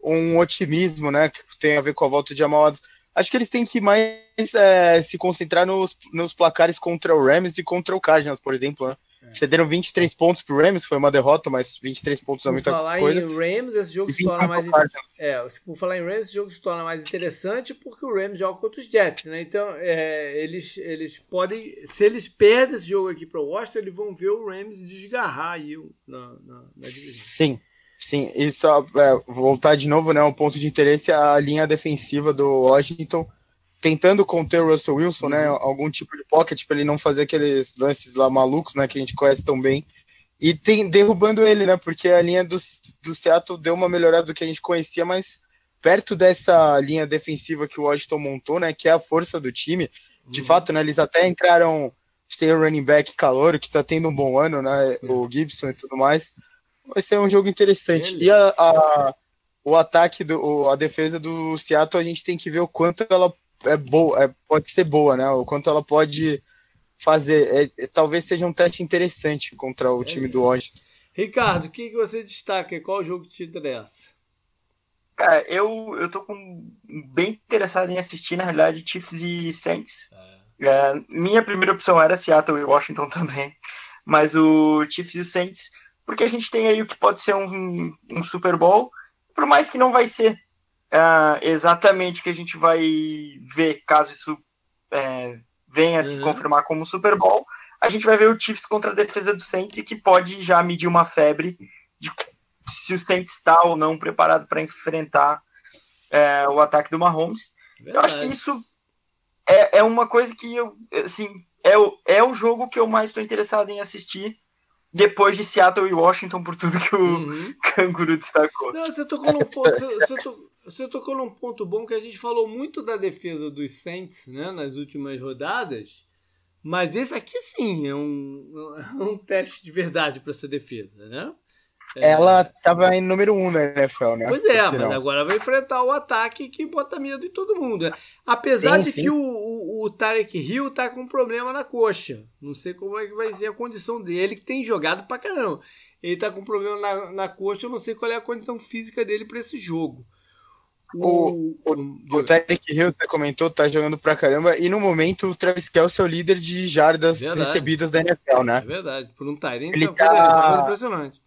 um otimismo, né? Que tem a ver com a volta de Jamal. Acho que eles têm que mais é, se concentrar nos, nos placares contra o Rams e contra o Cardinals, por exemplo, né? É. Cederam 23 pontos pro Rams, foi uma derrota, mas 23 pontos é muita falar coisa. em Rams, esse jogo se torna mais é, por falar em Rams, esse jogo se torna mais interessante porque o Rams joga contra os Jets, né? Então, é, eles, eles podem, se eles perdem esse jogo aqui para o Washington, eles vão ver o Rams desgarrar aí na, na, na divisão. Sim. Sim, e só é, voltar de novo, né? Um ponto de interesse é a linha defensiva do Washington tentando conter o Russell Wilson, né? Uhum. Algum tipo de pocket para ele não fazer aqueles lances lá malucos, né? Que a gente conhece tão bem. E tem, derrubando ele, né? Porque a linha do, do Seattle deu uma melhorada do que a gente conhecia, mas perto dessa linha defensiva que o Washington montou, né? Que é a força do time. De uhum. fato, né? Eles até entraram. Tem o running back calor, que tá tendo um bom ano, né? O Gibson e tudo mais. Vai ser um jogo interessante. E a, a, o ataque, do, a defesa do Seattle, a gente tem que ver o quanto ela é boa, é, pode ser boa, né? O quanto ela pode fazer. É, é, talvez seja um teste interessante contra o time do Washington. Ricardo, o que, que você destaca? Qual jogo te interessa? Cara, eu, eu tô com, bem interessado em assistir, na realidade, Chiefs e Saints. É. É, minha primeira opção era Seattle e Washington também, mas o Chiefs e o Saints, porque a gente tem aí o que pode ser um, um Super Bowl, por mais que não vai ser uh, exatamente o que a gente vai ver caso isso é, venha a se uhum. confirmar como Super Bowl. A gente vai ver o Chiefs contra a defesa do Saints, que pode já medir uma febre de se o Saints está ou não preparado para enfrentar é, o ataque do Mahomes. Verdade. Eu acho que isso é, é uma coisa que eu, assim, é o, é o jogo que eu mais estou interessado em assistir depois de Seattle e Washington, por tudo que o uhum. Canguru destacou. Não, você tocou num ponto. Você, você, você tocou num ponto bom que a gente falou muito da defesa dos Saints né, nas últimas rodadas, mas esse aqui sim é um, é um teste de verdade para essa defesa, né? É... Ela estava em número um na NFL, né? Pois é, mas agora vai enfrentar o ataque que bota medo em todo mundo. Né? Apesar sim, de sim. que o, o, o Tarek Hill tá com um problema na coxa. Não sei como é que vai ser a condição dele, que tem jogado pra caramba. Ele tá com um problema na, na coxa, eu não sei qual é a condição física dele para esse jogo. O, o, o Tarek Hill, você comentou, tá jogando pra caramba. E no momento, o Travis Kelce é o líder de jardas verdade. recebidas da NFL, né? É verdade. Por um Tyrant, ele é tá... impressionante.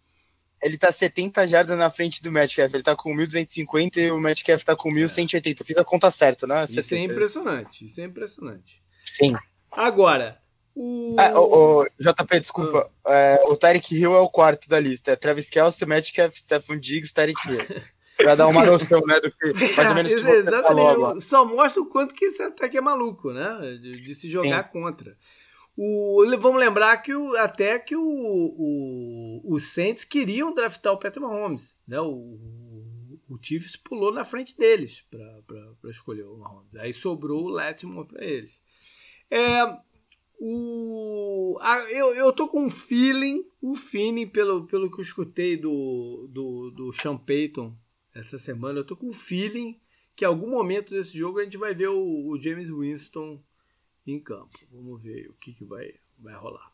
Ele tá 70 jardas na frente do Metcalf. Ele tá com 1.250 e o Metcalf tá com 1.180. Fica a conta certa, né? Isso 70. é impressionante. Isso é impressionante. Sim. Agora, o... Ah, o, o JP, desculpa. Ah. É, o Tarek Hill é o quarto da lista. É Travis Kelce, Metcalf, Stephen Diggs, Tarek Hill. Pra dar uma noção, né, do que mais ou menos que você Exatamente. Só mostra o quanto que esse ataque é maluco, né? De, de se jogar Sim. contra. O, vamos lembrar que o, até que o, o, os Saints queriam draftar o Patrick Mahomes, né? O, o Chiefs pulou na frente deles para escolher o Mahomes. Aí sobrou o Latimore para eles. É, o, a, eu, eu tô com um feeling, o um feeling pelo, pelo que eu escutei do, do, do Sean Payton essa semana. Eu tô com um feeling que em algum momento desse jogo a gente vai ver o, o James Winston em campo. Vamos ver o que, que vai, vai rolar.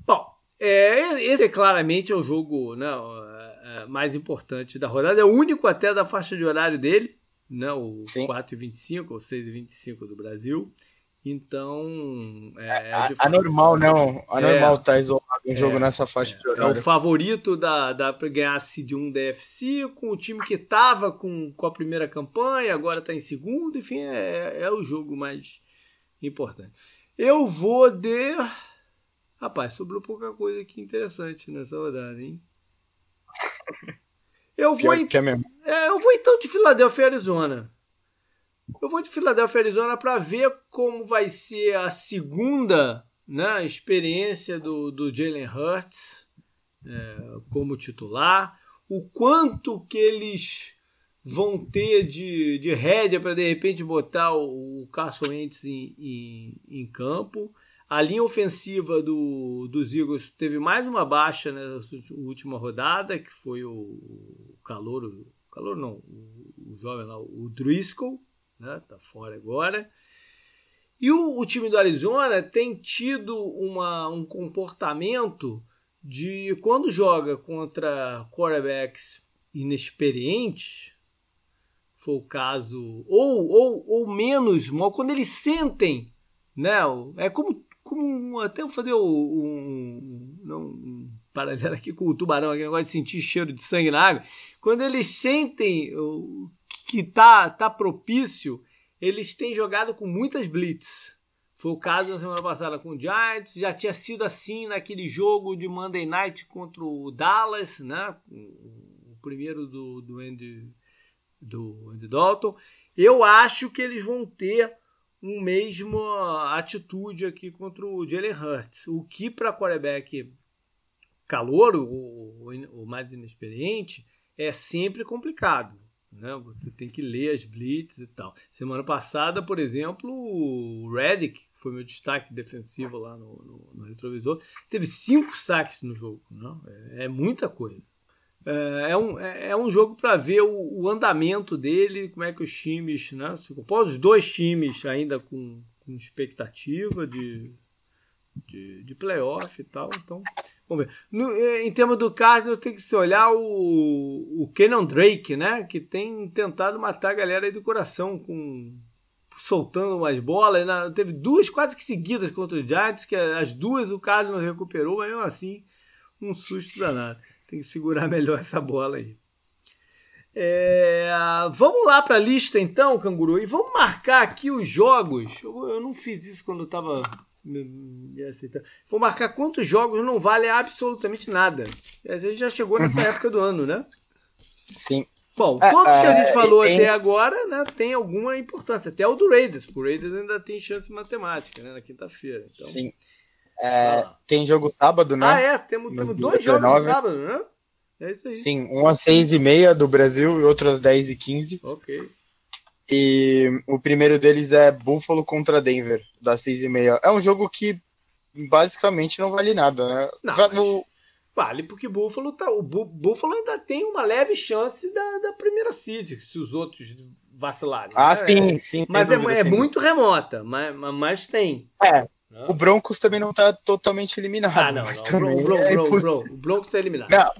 Bom, é, esse é claramente é o jogo né, é, é, mais importante da rodada. É o único até da faixa de horário dele, né, o 4h25 ou 6h25 do Brasil. Então. É, é anormal, não. Anormal é, tá isolado um jogo é, nessa faixa de horário. É o favorito da, da para ganhar de um DFC, com o time que tava com, com a primeira campanha, agora tá em segundo. Enfim, é, é o jogo mais importante. Eu vou de. Rapaz, sobrou pouca coisa aqui interessante nessa rodada, hein? Eu vou, é mesmo. É, eu vou então de Filadélfia, Arizona. Eu vou de Filadélfia, Arizona para ver como vai ser a segunda né, experiência do, do Jalen Hurts é, como titular, o quanto que eles vão ter de, de rédea para de repente botar o, o Carson Wentz em, em, em, campo. A linha ofensiva do, dos Eagles teve mais uma baixa nessa última rodada, que foi o, o calor, calor não, o, o jovem lá, o Driscoll, né? Tá fora agora. E o, o time do Arizona tem tido uma, um comportamento de quando joga contra quarterbacks inexperientes, foi o caso, ou, ou, ou menos quando eles sentem, né? É como, como até fazer um, um, um paralelo aqui com o tubarão, aquele negócio de sentir cheiro de sangue na água. Quando eles sentem que tá, tá propício eles têm jogado com muitas blitz. Foi o caso na semana passada com o Giants, já tinha sido assim naquele jogo de Monday Night contra o Dallas, né? O primeiro do, do, Andy, do Andy Dalton. Eu acho que eles vão ter um mesmo atitude aqui contra o Jalen Hurts. O que para quarterback calor, o, o mais inexperiente, é sempre complicado. Né? Você tem que ler as blitz e tal. Semana passada, por exemplo, o Redick, que foi meu destaque defensivo lá no, no, no retrovisor, teve cinco saques no jogo. Né? É, é muita coisa. É, é um, é, é um jogo para ver o, o, andamento dele, como é que os times né, se comportam. Os dois times ainda com, com expectativa de de, de playoff e tal. Então, vamos ver. No, é, em termos do Cardinals, tem que se olhar o, o Kenan Drake, né? Que tem tentado matar a galera aí do coração com soltando umas bolas. Né? Teve duas quase que seguidas contra o Giants, que as duas o Cardinals recuperou, mas mesmo assim, um susto danado. Tem que segurar melhor essa bola aí. É, vamos lá para a lista então, Canguru, e vamos marcar aqui os jogos. Eu, eu não fiz isso quando eu estava me aceitar. Vou marcar quantos jogos não vale absolutamente nada. A gente já chegou nessa uhum. época do ano, né? Sim. Bom, é, todos que a gente é, falou até agora, né, tem alguma importância. Até o do Raiders. O Raiders ainda tem chance matemática, né, na quinta-feira. Então, Sim. É, ah. Tem jogo sábado, né? Ah, é. Temos, temos dois jogos no sábado, né? É isso aí. Sim, um às seis e meia do Brasil e outro às dez e quinze. Ok. E o primeiro deles é Buffalo contra Denver, das seis e meia. É um jogo que basicamente não vale nada, né? Não. Vale porque Buffalo tá, o Buffalo ainda tem uma leve chance da, da primeira seed, se os outros vacilarem. Ah, né? sim, sim. Mas é, dúvida, é muito remota, mas, mas tem. É. Não? O Broncos também não tá totalmente eliminado. Ah, não, não. O, Bron, é Bron, Bron, o Broncos tá eliminado. Não,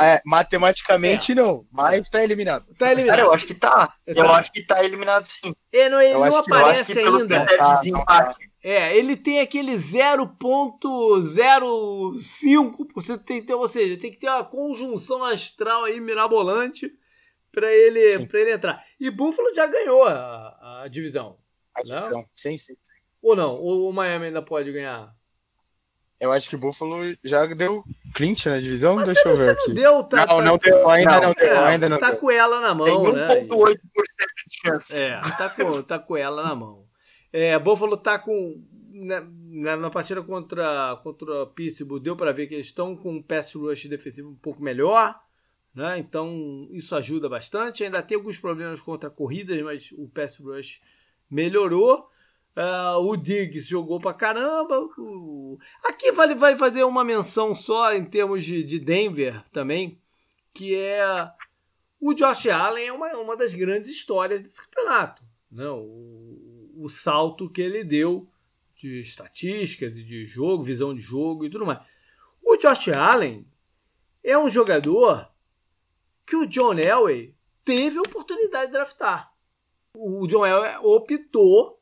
é, matematicamente é. não, mas tá eliminado. Tá eliminado. Cara, eu acho que tá. Eu tá. acho que tá eliminado sim. Ele não, ele não aparece ainda. Tá, tá. É, ele tem aquele 0.05%, tem que ter, ou seja, tem que ter uma conjunção astral aí mirabolante para ele, pra ele entrar. E Buffalo já ganhou a, a divisão. A divisão, sim, sim, sim. Ou não? Ou o Miami ainda pode ganhar? Eu acho que o Buffalo já deu clinch na divisão. Mas Deixa eu ver aqui. Deu, tá, não, tá, não deu, ainda não, não deu, é, ainda não Tá deu. com ela na mão, Tem 1,8% né? de chance. É, tá com, tá com ela na mão. É, Buffalo tá com na, na, na, partida contra contra Pittsburgh deu para ver que eles estão com um pass rush defensivo um pouco melhor, né? Então isso ajuda bastante. Ainda tem alguns problemas contra corridas, mas o pass rush melhorou. Uh, o Diggs jogou pra caramba. O... Aqui vale, vale fazer uma menção só em termos de, de Denver também, que é o Josh Allen é uma, uma das grandes histórias desse campeonato. Né? o, o salto que ele deu de estatísticas e de jogo, visão de jogo e tudo mais. O Josh Allen é um jogador que o John Elway teve a oportunidade de draftar. O John Elway optou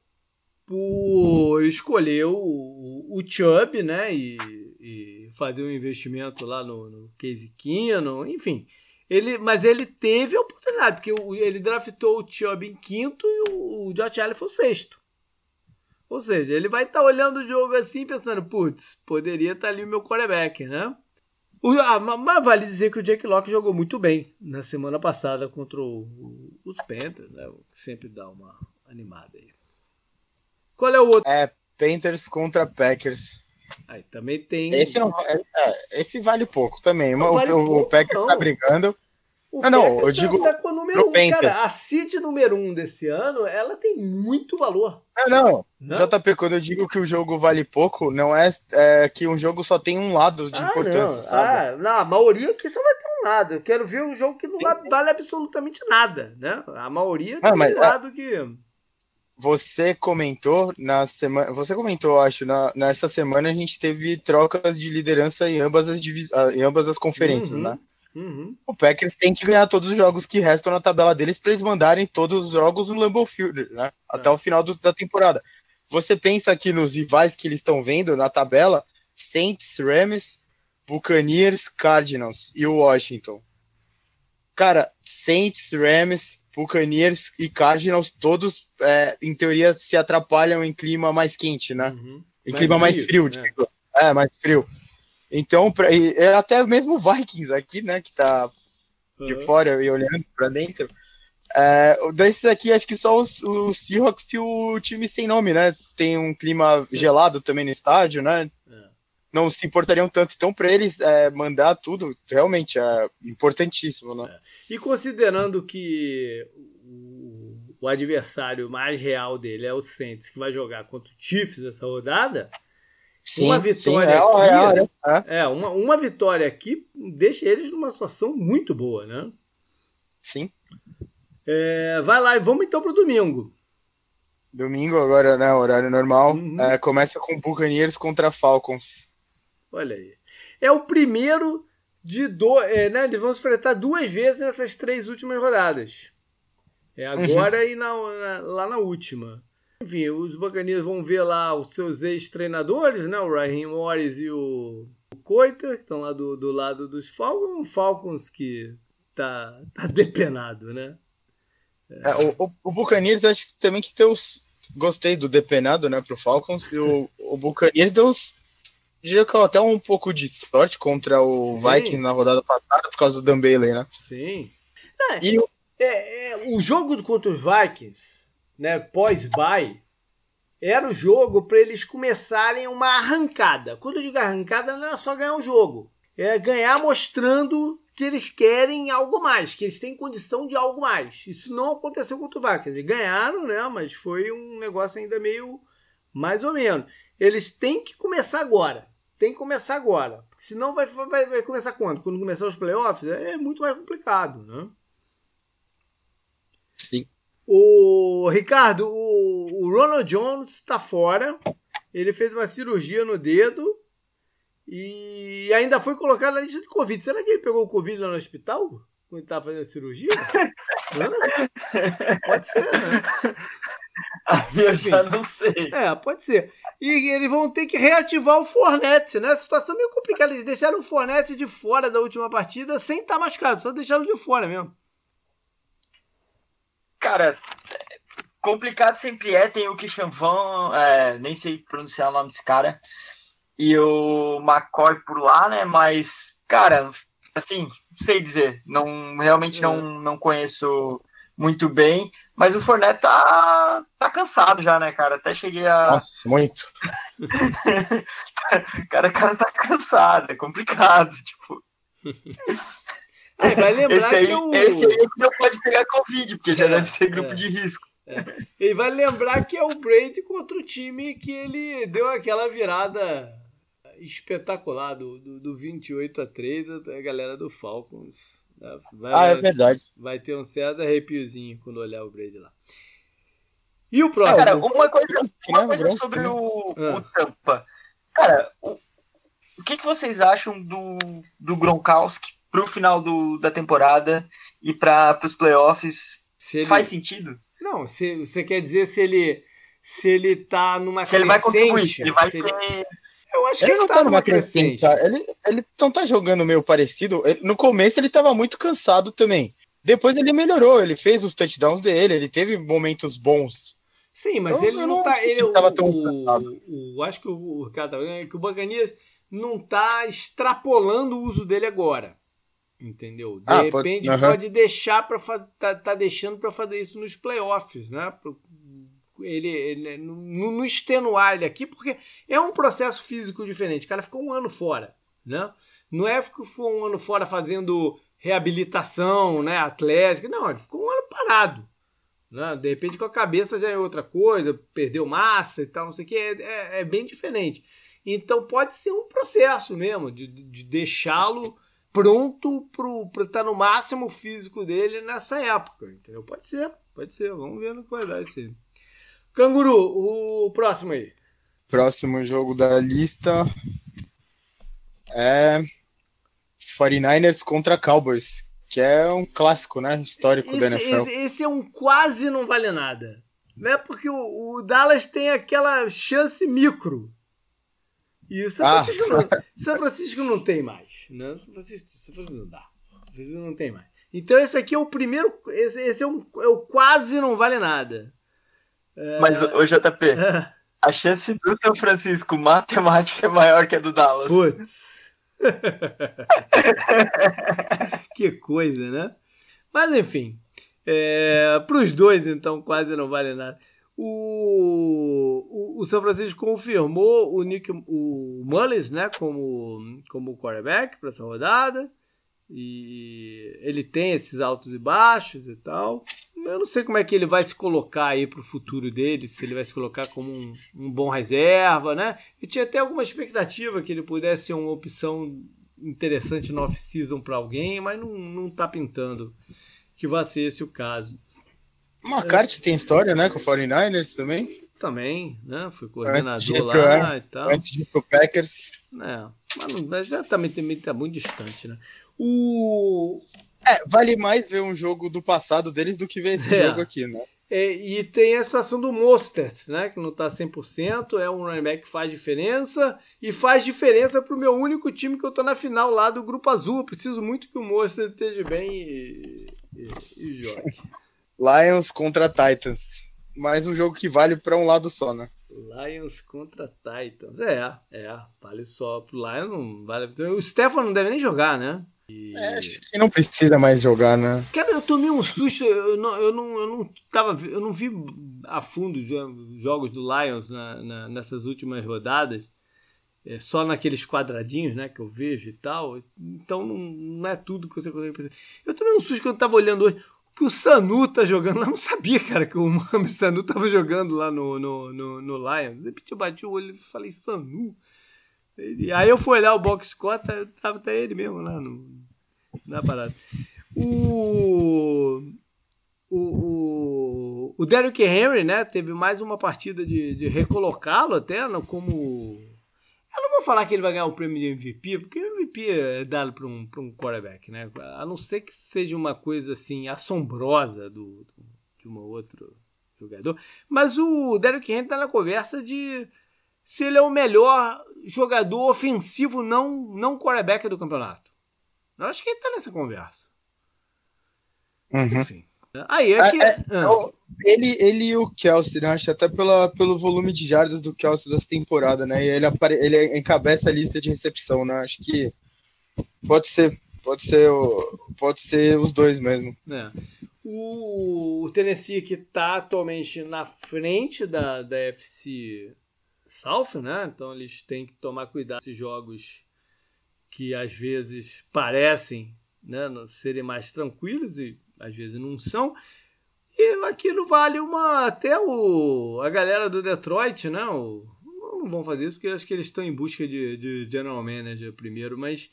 por escolher o, o Chubb, né? E, e, fazer um investimento lá no, no Case Keenum, enfim. Ele, mas ele teve a oportunidade, porque ele draftou o Chubb em quinto e o, o Josh Allen foi o sexto. Ou seja, ele vai estar tá olhando o jogo assim, pensando, putz, poderia estar tá ali o meu quarterback, né? O, ah, mas vale dizer que o Jake Locke jogou muito bem na semana passada contra o, os Panthers, né? Sempre dá uma animada aí. Qual é o outro? É Panthers contra Packers. Aí também tem. Esse, não, é, é esse vale pouco também. O, vale o, pouco, o Packers não. tá brigando. O não, não, eu digo. Tá com o número um, cara. A seed número um desse ano, ela tem muito valor. Não, não, não. JP, quando eu digo que o jogo vale pouco, não é, é que um jogo só tem um lado de ah, importância, não. sabe? Ah, não, a maioria aqui só vai ter um lado. Eu quero ver um jogo que não vale absolutamente nada, né? A maioria ah, tem um é lado que. Você comentou na semana. Você comentou, acho, na, nessa semana a gente teve trocas de liderança em ambas as, ah, em ambas as conferências, uhum, né? Uhum. O Packers tem que ganhar todos os jogos que restam na tabela deles para eles mandarem todos os jogos no Lambeau Field, né? Até é. o final do, da temporada. Você pensa aqui nos rivais que eles estão vendo na tabela: Saints, Rams, Buccaneers, Cardinals e o Washington. Cara, Saints, Rams, Buccaneers e Cardinals, todos, é, em teoria, se atrapalham em clima mais quente, né? Uhum. Em mais clima mais frio, né? Tipo, é, mais frio. Então, pra, é até mesmo o Vikings aqui, né, que tá de uhum. fora e olhando para dentro. É, desses aqui, acho que só os, os Seahawks e o time sem nome, né? Tem um clima gelado também no estádio, né? Não se importariam tanto. Então, para eles é, mandar tudo, realmente é importantíssimo, né? É. E considerando que o, o, adversário mais real dele é o Saints, que vai jogar contra o Chiefs essa rodada, Sim, uma vitória sim, é, aqui, é, é, é. uma, uma vitória aqui deixa eles numa situação muito boa, né? Sim. É, vai lá, vamos então para o domingo. Domingo agora, né? Horário normal. Uhum. É, começa com Buccaneers contra Falcons. Olha aí. É o primeiro de dois. É, né, eles vão se enfrentar duas vezes nessas três últimas rodadas. É agora uhum. e na, na, lá na última. Enfim, os bacaninhos vão ver lá os seus ex-treinadores, né? O Raheem Morris e o, o Coita, que estão lá do, do lado dos Falcons. Falcons que tá, tá depenado, né? É, o, o, o Buccaneers acho que também que deu. Gostei do depenado, né, pro Falcons. E o, o Buccaneers deu. Diria que até um pouco de sorte contra o Sim. Viking na rodada passada por causa do Dan Bailey, né? Sim. É, e o... É, é, o jogo contra os Vikings né, pós-bye, era o jogo para eles começarem uma arrancada. Quando eu digo arrancada, não é só ganhar o jogo. É ganhar mostrando que eles querem algo mais, que eles têm condição de algo mais. Isso não aconteceu contra o. Quer dizer, ganharam, né? Mas foi um negócio ainda meio mais ou menos. Eles têm que começar agora. Tem que começar agora. Porque senão vai, vai, vai começar quando? Quando começar os playoffs? É muito mais complicado, né? O Ricardo, o, o Ronald Jones está fora. Ele fez uma cirurgia no dedo e ainda foi colocado na lista de Covid. Será que ele pegou o Covid lá no hospital? Quando estava fazendo a cirurgia? pode ser, né? eu já não sei. É, pode ser. E eles vão ter que reativar o Fornette, né? A situação meio complicada. Eles deixaram o Fornette de fora da última partida sem estar tá machucado, só deixaram de fora mesmo. Cara, complicado sempre é. Tem o Christian Van, é, nem sei pronunciar o nome desse cara, e o McCoy por lá, né? Mas, cara, assim, sei dizer. Não, realmente não, é. não conheço muito bem. Mas o Fornet tá, tá cansado já, né, cara? Até cheguei a. Nossa, muito. cara, o cara tá cansado, é complicado, tipo. É, vai lembrar esse aí, que o... esse aí não pode pegar Covid, porque já é, deve ser grupo é, de risco. É. Ele vai lembrar que é o Brady contra o time que ele deu aquela virada espetacular do, do, do 28 a 3 a galera do Falcons. Né? Vai, ah, é verdade. Vai ter um certo arrepiozinho quando olhar o Brady lá. E o próximo? Cara, uma coisa, uma coisa sobre o, ah. o Tampa. Cara, o, o que, que vocês acham do, do Gronkowski para o final do, da temporada e para os playoffs ele... faz sentido? Não, se, você quer dizer se ele se ele tá numa se ele vai contribuir, ele vai ser ele... Eu acho ele que ele não tá, tá numa crescente. crescente. Ele, ele não tá jogando meio parecido. no começo ele tava muito cansado também. Depois ele melhorou, ele fez os touchdowns dele, ele teve momentos bons. Sim, mas eu, ele eu não, tá. Ele, ele tava tão o, o, acho que o, Ricardo tá que o Baganias não tá extrapolando o uso dele agora. Entendeu? De ah, repente pode, pode deixar para tá, tá deixando para fazer isso nos playoffs, né? Ele, ele no, no extenuar ele aqui, porque é um processo físico diferente. O cara ficou um ano fora, né? Não é que ficou um ano fora fazendo reabilitação, né, atlética. Não, ele ficou um ano parado. Né? De repente com a cabeça já é outra coisa, perdeu massa e tal, não sei o que. É, é, é bem diferente. Então pode ser um processo mesmo de, de deixá-lo pronto para estar tá no máximo físico dele nessa época, entendeu? Pode ser, pode ser. Vamos ver no que vai dar aí. Canguru, o próximo aí. Próximo jogo da lista é 49ers contra Cowboys, que é um clássico, né? Histórico esse, da NFL. Esse, esse, é um quase não vale nada. Né? Porque o, o Dallas tem aquela chance micro. E o São Francisco, ah. não, São Francisco não tem mais. Né? São, Francisco, São Francisco não dá. São Francisco não tem mais. Então esse aqui é o primeiro. Esse, esse é, um, é o quase não vale nada. É... Mas, ô JP, a chance do São Francisco matemática é maior que a do Dallas. Putz. que coisa, né? Mas enfim, é, para os dois, então, quase não vale nada. O, o, o, São Francisco confirmou o Nick o Mullins né, como, como quarterback para essa rodada. E ele tem esses altos e baixos e tal. Eu não sei como é que ele vai se colocar aí para o futuro dele, se ele vai se colocar como um, um bom reserva, né? E tinha até alguma expectativa que ele pudesse ser uma opção interessante no off-season para alguém, mas não, não tá pintando que vai ser esse o caso. McCarthy é. tem história, né, com o 49ers também? Também, né? Foi coordenador lá pro, e tal. Antes de ir pro Packers. É, mas, mas já também, também tá muito distante, né? O... É, vale mais ver um jogo do passado deles do que ver esse é. jogo aqui, né? É, e tem a situação do Mostert, né? Que não tá 100%, é um running back que faz diferença e faz diferença pro meu único time que eu tô na final lá do Grupo Azul. Eu preciso muito que o Mostert esteja bem e, e, e jogue. Lions contra Titans. Mais um jogo que vale para um lado só, né? Lions contra Titans. É, é. Vale só pro Lions, não vale. O Stefan não deve nem jogar, né? E... É, acho que não precisa mais jogar, né? Cara, eu tomei um susto, eu não, eu não, eu não, tava, eu não vi a fundo os jogos do Lions na, na, nessas últimas rodadas, é, só naqueles quadradinhos né, que eu vejo e tal. Então não, não é tudo que você consegue pensar. Eu tomei um susto quando eu tava olhando hoje que o Sanu tá jogando lá. Eu não sabia, cara, que o Mohamed Sanu tava jogando lá no, no, no, no Lions. De repente eu bati o olho e falei, Sanu. E aí eu fui olhar o box score, tá, tava até ele mesmo lá no, na parada. O, o, o, o Derrick Henry, né, teve mais uma partida de, de recolocá-lo até no, como... Eu não vou falar que ele vai ganhar o prêmio de MVP, porque o MVP é dado para um, um quarterback, né? A não ser que seja uma coisa assim assombrosa do, do de um outro jogador. Mas o Derrick Henry tá na conversa de se ele é o melhor jogador ofensivo não, não quarterback do campeonato. Eu acho que ele tá nessa conversa. Uhum. Enfim. Aí é que. É, é, ah. ele, ele e o Kelsey, né? Acho até pela, pelo volume de jardas do Kelsey dessa temporada, né? E ele, apare, ele encabeça a lista de recepção, né? Acho que pode ser. Pode ser, pode ser os dois mesmo. É. O Tennessee que tá atualmente na frente da, da FC South, né? Então eles têm que tomar cuidado com esses jogos que às vezes parecem né, serem mais tranquilos e às vezes não são. E aquilo vale uma. Até o, a galera do Detroit, né? O, não vão fazer isso porque acho que eles estão em busca de, de general manager primeiro, mas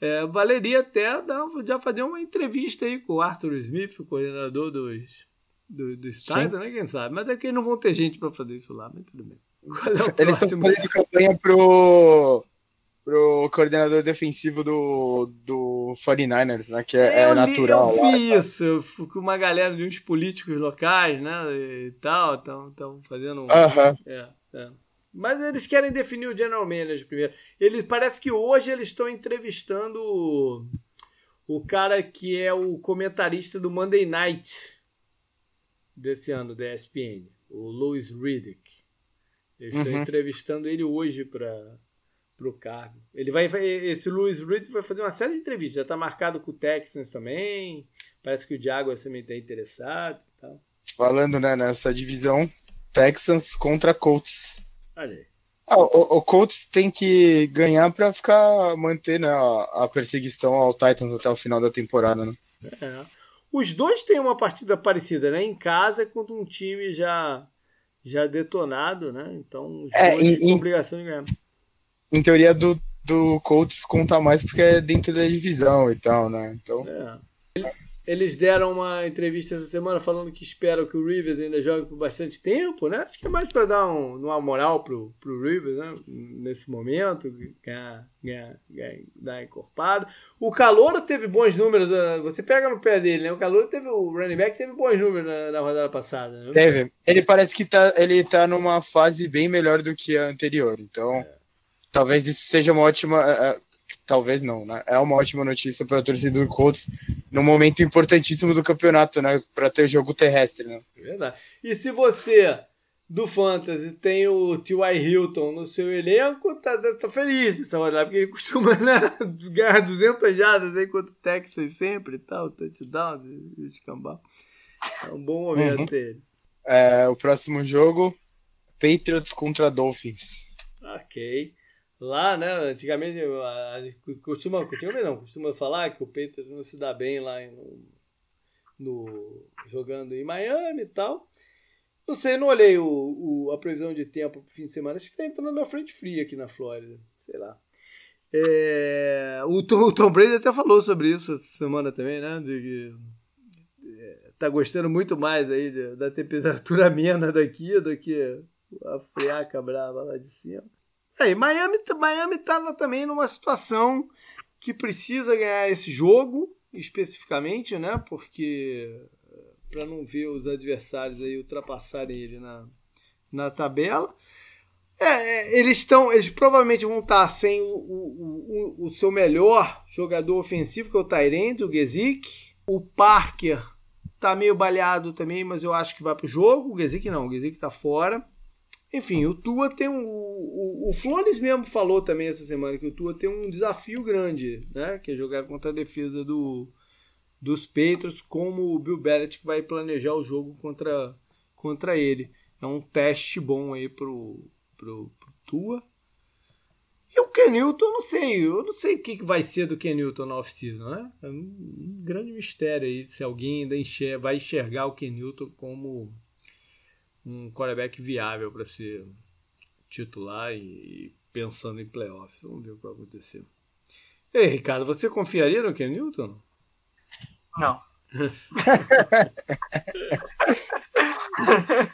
é, valeria até dar, já fazer uma entrevista aí com o Arthur Smith, o coordenador dos, do, do estádio, né? Quem sabe? Mas é que não vão ter gente para fazer isso lá, mas tudo bem. É Eles estão fazendo campanha pro, pro coordenador defensivo do, do 49ers, né? Que é, é natural. Li, eu vi lá, isso, eu fui com uma galera de uns políticos locais, né? E tal, estão fazendo. Um, uh -huh. é, é. Mas eles querem definir o general manager primeiro. Ele, parece que hoje eles estão entrevistando o, o cara que é o comentarista do Monday Night desse ano da ESPN, o Louis Riddick. Eu estou uhum. entrevistando ele hoje para o cargo. Ele vai, esse Louis Reed vai fazer uma série de entrevistas. Já está marcado com o Texans também. Parece que o Diago também está interessado. Tal. Falando né, nessa divisão, Texans contra Colts. Olha aí. Ah, o, o, Colts tem que ganhar para ficar manter né, a, a, perseguição ao Titans até o final da temporada. Né? É. Os dois têm uma partida parecida, né? Em casa contra um time já já detonado, né? Então, é, dois em, obrigação de ganhar. Em teoria do, do Colts conta mais porque é dentro da divisão e tal, né? Então... É. eles deram uma entrevista essa semana falando que esperam que o Rivers ainda jogue por bastante tempo, né? Acho que é mais para dar um, uma moral pro, pro Rivers, né? Nesse momento, ganhar, ganhar, ganhar, dar encorpado. O Calouro teve bons números, né? você pega no pé dele, né? O Calouro teve, o running back teve bons números na, na rodada passada, né? Teve. Ele parece que tá, ele tá numa fase bem melhor do que a anterior, então é. talvez isso seja uma ótima é, é, talvez não, né? É uma ótima notícia para a torcida do Colts num momento importantíssimo do campeonato, né? Para ter jogo terrestre, né? Verdade. E se você do Fantasy tem o T.Y. Hilton no seu elenco, tá, tá feliz nessa rodada, porque ele costuma né, ganhar 200 jardas enquanto o Texas sempre e tal, touchdown e escambau. É um bom momento uhum. dele. É, o próximo jogo, Patriots contra Dolphins. Ok lá, né? Antigamente, a, costuma, não, costuma falar que o Patriots não se dá bem lá no, no jogando em Miami e tal. Não sei, não olhei o, o, a previsão de tempo pro fim de semana. Acho que tá entrando na frente fria aqui na Flórida. Sei lá. É, o, Tom, o Tom Brady até falou sobre isso essa semana também, né? De é, tá gostando muito mais aí de, da temperatura amena daqui do que a friaca brava lá de cima. É, Miami, Miami tá também numa situação que precisa ganhar esse jogo, especificamente, né? Porque para não ver os adversários aí ultrapassarem ele na, na tabela. É, é eles estão, eles provavelmente vão estar sem o, o, o, o seu melhor jogador ofensivo, que é o Tyrant, o Gesick. O Parker tá meio baleado também, mas eu acho que vai pro jogo. O Gesick não, o Gesick tá fora. Enfim, o Tua tem um. O, o Flores mesmo falou também essa semana que o Tua tem um desafio grande, né? Que é jogar contra a defesa do, dos Patriots, como o Bill Belichick vai planejar o jogo contra, contra ele. É um teste bom aí pro, pro, pro Tua. E o Kenilton, não sei, eu não sei o que vai ser do Kenilton na off-season, né? É um, grande mistério aí se alguém ainda enxer vai enxergar o Kenilton como um quarterback viável para ser titular e, pensando em playoffs. Vamos ver o que vai acontecer. Ei, Ricardo, você confiaria no Ken Newton? Não.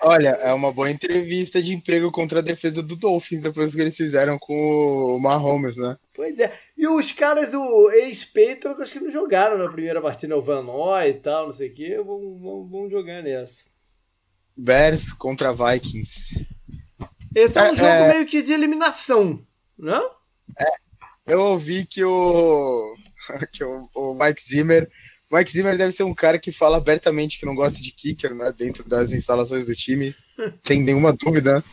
Olha, é uma boa entrevista de emprego contra a defesa do Dolphins depois que eles fizeram com o Mahomes, né? Pois é. E os caras do ex-Patriots acho que não jogaram na primeira partida, o Van Noy e tal, não sei o quê. Vamos, vamos jogar nessa. Bears contra Vikings. Esse é um é, jogo é... meio que de eliminação, não? É. Eu ouvi que o que o, o Mike Zimmer Mike Zimmer deve ser um cara que fala abertamente que não gosta de kicker, né, dentro das instalações do time, sem nenhuma dúvida.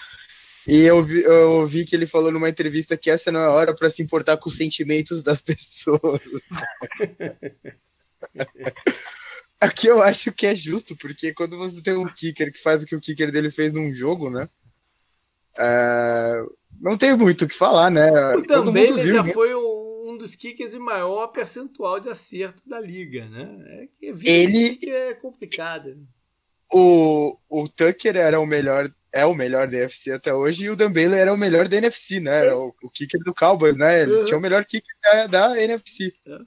E eu vi, eu ouvi que ele falou numa entrevista que essa não é a hora para se importar com os sentimentos das pessoas. Aqui eu acho que é justo, porque quando você tem um kicker que faz o que o kicker dele fez num jogo, né? É... Não tem muito o que falar, né? O Todo mundo viu, já né? foi um, dos kickers de maior percentual de acerto da liga, né? É que ele é complicado. O, o Tucker era o melhor, é o melhor da até hoje, e o Dan Baylor era o melhor da NFC, né? Era o, o kicker do Cowboys, né? Eles uhum. tinham o melhor kicker da, da NFC. Uhum.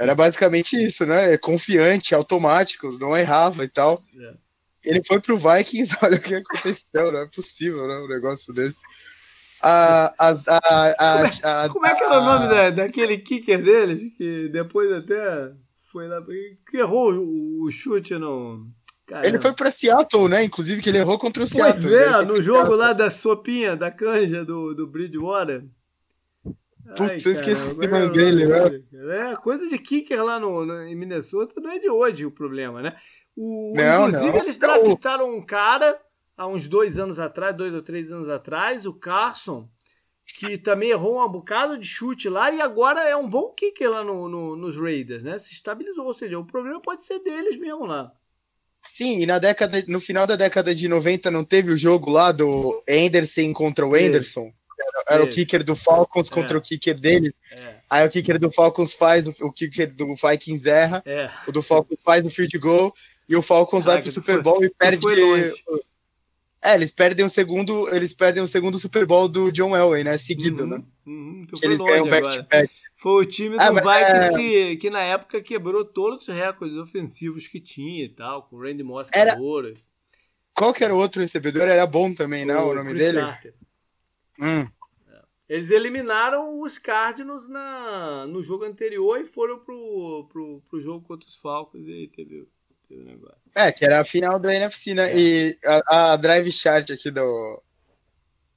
Era basicamente isso, né? Confiante, automático, não errava e tal. É. Ele foi pro Vikings, olha o que aconteceu, não é possível, né? Um negócio desse. A, a, a, a, como, é, que era o nome da, daquele kicker deles? Que depois até foi lá. Que errou o, o chute no. Caramba. Ele foi para Seattle, né? Inclusive que ele errou contra o Seattle. Pois é, no jogo lá da sopinha, da canja do, do Bridgewater. Putz, eu esqueci o nome dele, né? É, coisa de kicker lá no, no, em Minnesota não é de hoje o problema, né? O, não, inclusive, não. eles draftaram um cara há uns dois anos atrás, dois ou três anos atrás, o Carson, que também errou um bocado de chute lá e agora é um bom kicker lá no, no, nos Raiders, né? Se estabilizou, ou seja, o problema pode ser deles mesmo lá. Sim, e na década, no final da década de 90 não teve o jogo lá do Anderson contra o Anderson? Era o kicker do Falcons é. contra o kicker deles. É. Aí o kicker do Falcons faz, o, o kicker do Vikings erra, é. o do Falcons faz o field goal e o Falcons vai pro Super Bowl foi, e perde. É, eles perdem o segundo, eles perdem o segundo Super Bowl do John Elway, né? Seguido, uhum, né? Uhum, então eles ganham back-to-back. Foi o time do ah, Vikings é... que, que na época quebrou todos os recordes ofensivos que tinha e tal, com o Randy Moss era... Qual que era o outro recebedor? Era bom também, não? O, o nome Chris dele? Carter. Hum. Eles eliminaram os Cardinals na, no jogo anterior e foram pro, pro, pro jogo contra os Falcons e aí teve, teve negócio. É, que era a final da NFC, né? É. E a, a, drive chart aqui do,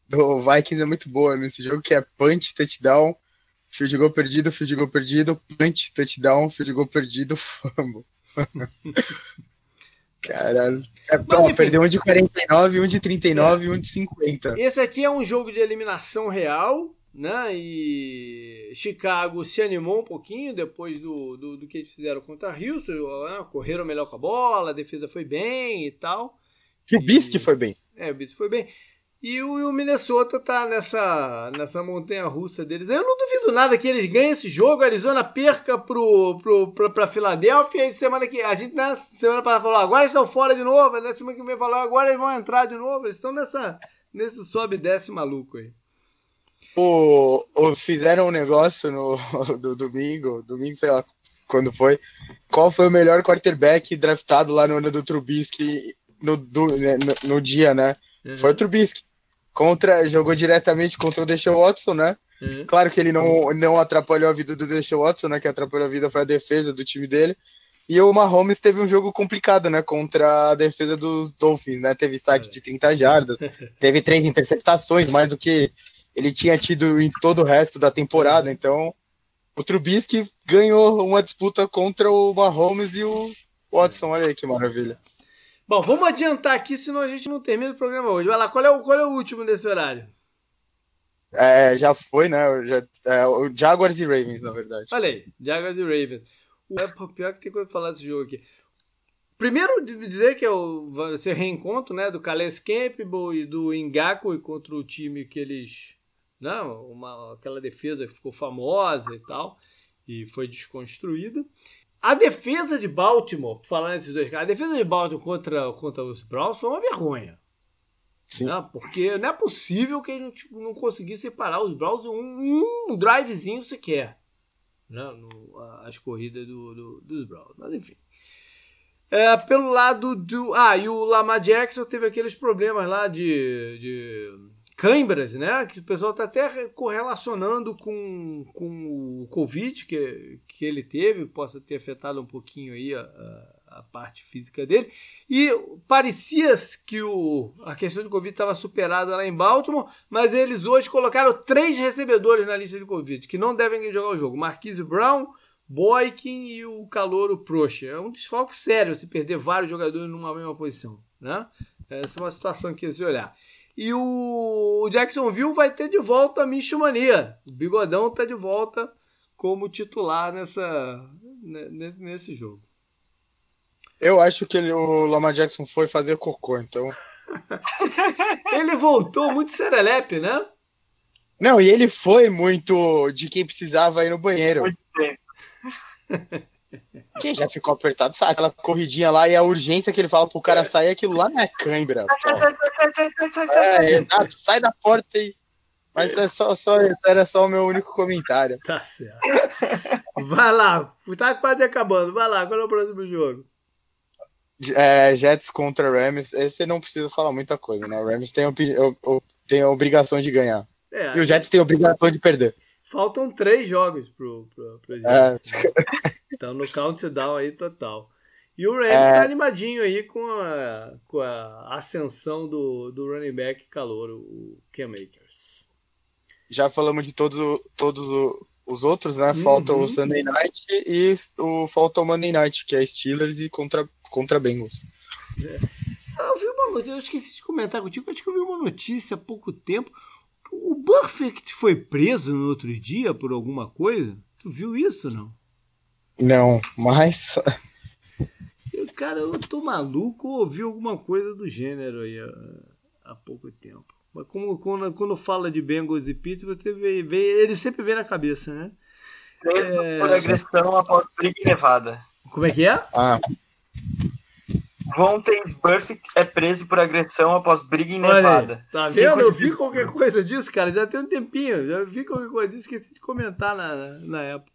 do Vikings é muito boa nesse jogo, que é punch, touchdown, field goal perdido, field goal perdido, punch, touchdown, field goal perdido, fumble. Caralho. É, Mas, perdeu um de 49, um de 39 e um de 50. Esse aqui é um jogo de eliminação real, né? E Chicago se animou um pouquinho depois do, do, do que eles fizeram contra Houston. Né? Correram melhor com a bola, a defesa foi bem e tal. Que o Bisque foi bem. É, o Bisque foi bem. E o, Minnesota tá nessa, nessa montanha russa deles. Eu não duvido nada que eles ganhem esse jogo. A Arizona perca pro, pro, pro, pra Filadélfia. E semana que. A gente na semana passada falou, agora eles estão fora de novo. Na semana que vem falou, agora eles vão entrar de novo. Eles estão nessa, nesse sobe e desce maluco aí. O, o, fizeram um negócio no do domingo, domingo, sei lá quando foi. Qual foi o melhor quarterback draftado lá no ano do Trubisky no, do, né, no, no dia, né? Uhum. Foi o Trubisky contra, jogou diretamente contra o Deshaun Watson, né? Uhum. Claro que ele não, não atrapalhou a vida do Deshaun Watson, né? Que atrapalhou a vida foi a defesa do time dele. E o Mahomes teve um jogo complicado, né? Contra a defesa dos Dolphins, né? Teve saque de 30 jardas, teve três interceptações, mais do que ele tinha tido em todo o resto da temporada. Então, o Trubisky ganhou uma disputa contra o Mahomes e o Watson. Olha aí que maravilha. Bom, vamos adiantar aqui, senão a gente não termina o programa hoje. Vai lá, qual é o, qual é o último desse horário? É, já foi, né? Já, é, o Jaguars e Ravens, na verdade. Olha aí, Jaguars e Ravens. É pior que tem coisa pra falar desse jogo aqui. Primeiro, dizer que é o, ser reencontro né, do Calais Campbell e do Ngaku contra o time que eles. Não, uma, aquela defesa que ficou famosa e tal, e foi desconstruída. A defesa de Baltimore, falando desses dois caras, a defesa de Baltimore contra, contra os Browns foi uma vergonha. Sim. Né? Porque não é possível que a gente não conseguisse parar os Browns um, um drivezinho sequer. Né? No, as corridas do, do, dos Browns. Mas enfim. É, pelo lado do. Ah, e o Lamar Jackson teve aqueles problemas lá de, de câimbras, né? Que o pessoal está até correlacionando com, com o Covid que, que ele teve, possa ter afetado um pouquinho aí a, a, parte física dele. E parecia que o, a questão do Covid estava superada lá em Baltimore, mas eles hoje colocaram três recebedores na lista de Covid, que não devem jogar o jogo. Marquise Brown, Boykin e o Calouro Procha. É um desfalque sério se perder vários jogadores numa mesma posição, né? Essa é uma situação que se olhar. E o Jacksonville vai ter de volta a Micho Mania. O Bigodão está de volta como titular nessa, nesse jogo. Eu acho que ele, o Lamar Jackson foi fazer cocô, então. ele voltou muito serelepe, né? Não, e ele foi muito de quem precisava ir no banheiro. Muito bem. Quem já ficou apertado, sabe? Aquela corridinha lá e a urgência que ele fala pro cara sair, aquilo lá não é cãibra. Sai, sai, sai, sai, sai, sai, é, exato, sai da porta e. Mas é só, só, era só o meu único comentário. Tá certo. Vai lá, tá quase acabando. Vai lá, qual é o próximo jogo? É, Jets contra Rams. Esse não precisa falar muita coisa, né? O Rams tem, tem a obrigação de ganhar. É, e o Jets tem a obrigação de perder. Faltam três jogos pro, pro, pro Jets. É. Então no countdown aí total. E o Rams é... tá animadinho aí com a, com a ascensão do, do running back calor, o Cam Akers. Já falamos de todos, todos os outros, né? Falta uhum. o Sunday Night e o falta o Monday Night, que é Steelers e contra, contra Bengals. É. Eu vi uma notícia, eu esqueci de comentar contigo, acho que eu vi uma notícia há pouco tempo. O Burfict foi preso no outro dia por alguma coisa? Tu viu isso não? Não, mas. Cara, eu tô maluco ou ouvi alguma coisa do gênero aí há, há pouco tempo. Mas como, quando, quando fala de Bengals e Pittsburgh, você vê, vê, ele sempre vem na cabeça, né? Preso é... por agressão após briga levada. Como é que é? Ah. Von Burfict é preso por agressão após briga em Nevada. Tá vendo? Eu vi qualquer coisa disso, cara. Já tem um tempinho. Já vi qualquer coisa disso. Esqueci de comentar na, na época.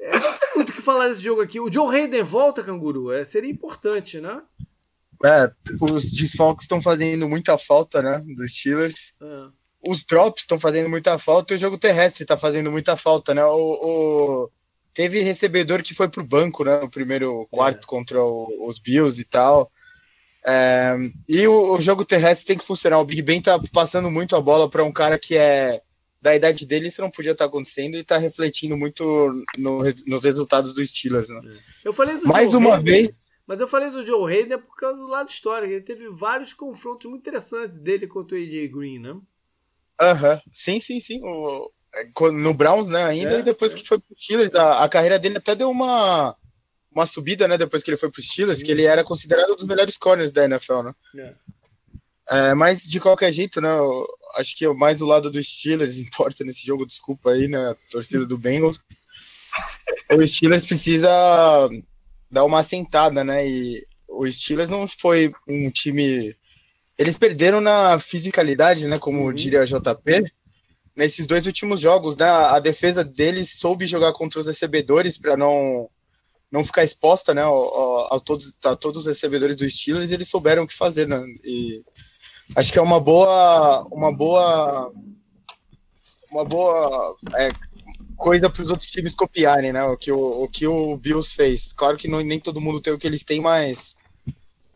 É, não tem muito o que falar desse jogo aqui. O Joe Hayden volta, Canguru. É, seria importante, né? É, os desfalques estão fazendo muita falta, né? Dos Steelers. É. Os drops estão fazendo muita falta e o jogo terrestre está fazendo muita falta, né? O, o, Teve recebedor que foi pro banco, né? No primeiro quarto é. contra o, os Bills e tal. É, e o, o, jogo terrestre tem que funcionar. O Big Ben tá passando muito a bola para um cara que é da idade dele, isso não podia estar acontecendo e tá refletindo muito no, nos resultados do Steelers, né? É. Eu falei do Mais Joe uma Hayden, vez. Mas eu falei do Joe Hayden por causa do lado histórico. Ele teve vários confrontos muito interessantes dele contra o AJ Green, né? Aham, uhum. sim, sim, sim. O, é, no Browns, né, ainda, é, e depois é. que foi pro Steelers, a, a, carreira dele até deu uma, uma subida, né, depois que ele foi pro Steelers, que ele era considerado um dos melhores corners da NFL, né? É. É, mas de qualquer jeito, né, acho que mais o lado dos Steelers importa nesse jogo, desculpa aí, né, torcida do Bengals. O Steelers precisa dar uma assentada, né, e o Steelers não foi um time... Eles perderam na fisicalidade, né, como uhum. diria JP, nesses dois últimos jogos, né? A defesa deles soube jogar contra os recebedores para não não ficar exposta, né, a, a, todos a todos os recebedores do Steelers, eles souberam o que fazer, né? E acho que é uma boa uma boa uma boa é, coisa para os outros times copiarem, né? O que o, o que o Bills fez. Claro que não, nem todo mundo tem o que eles têm, mas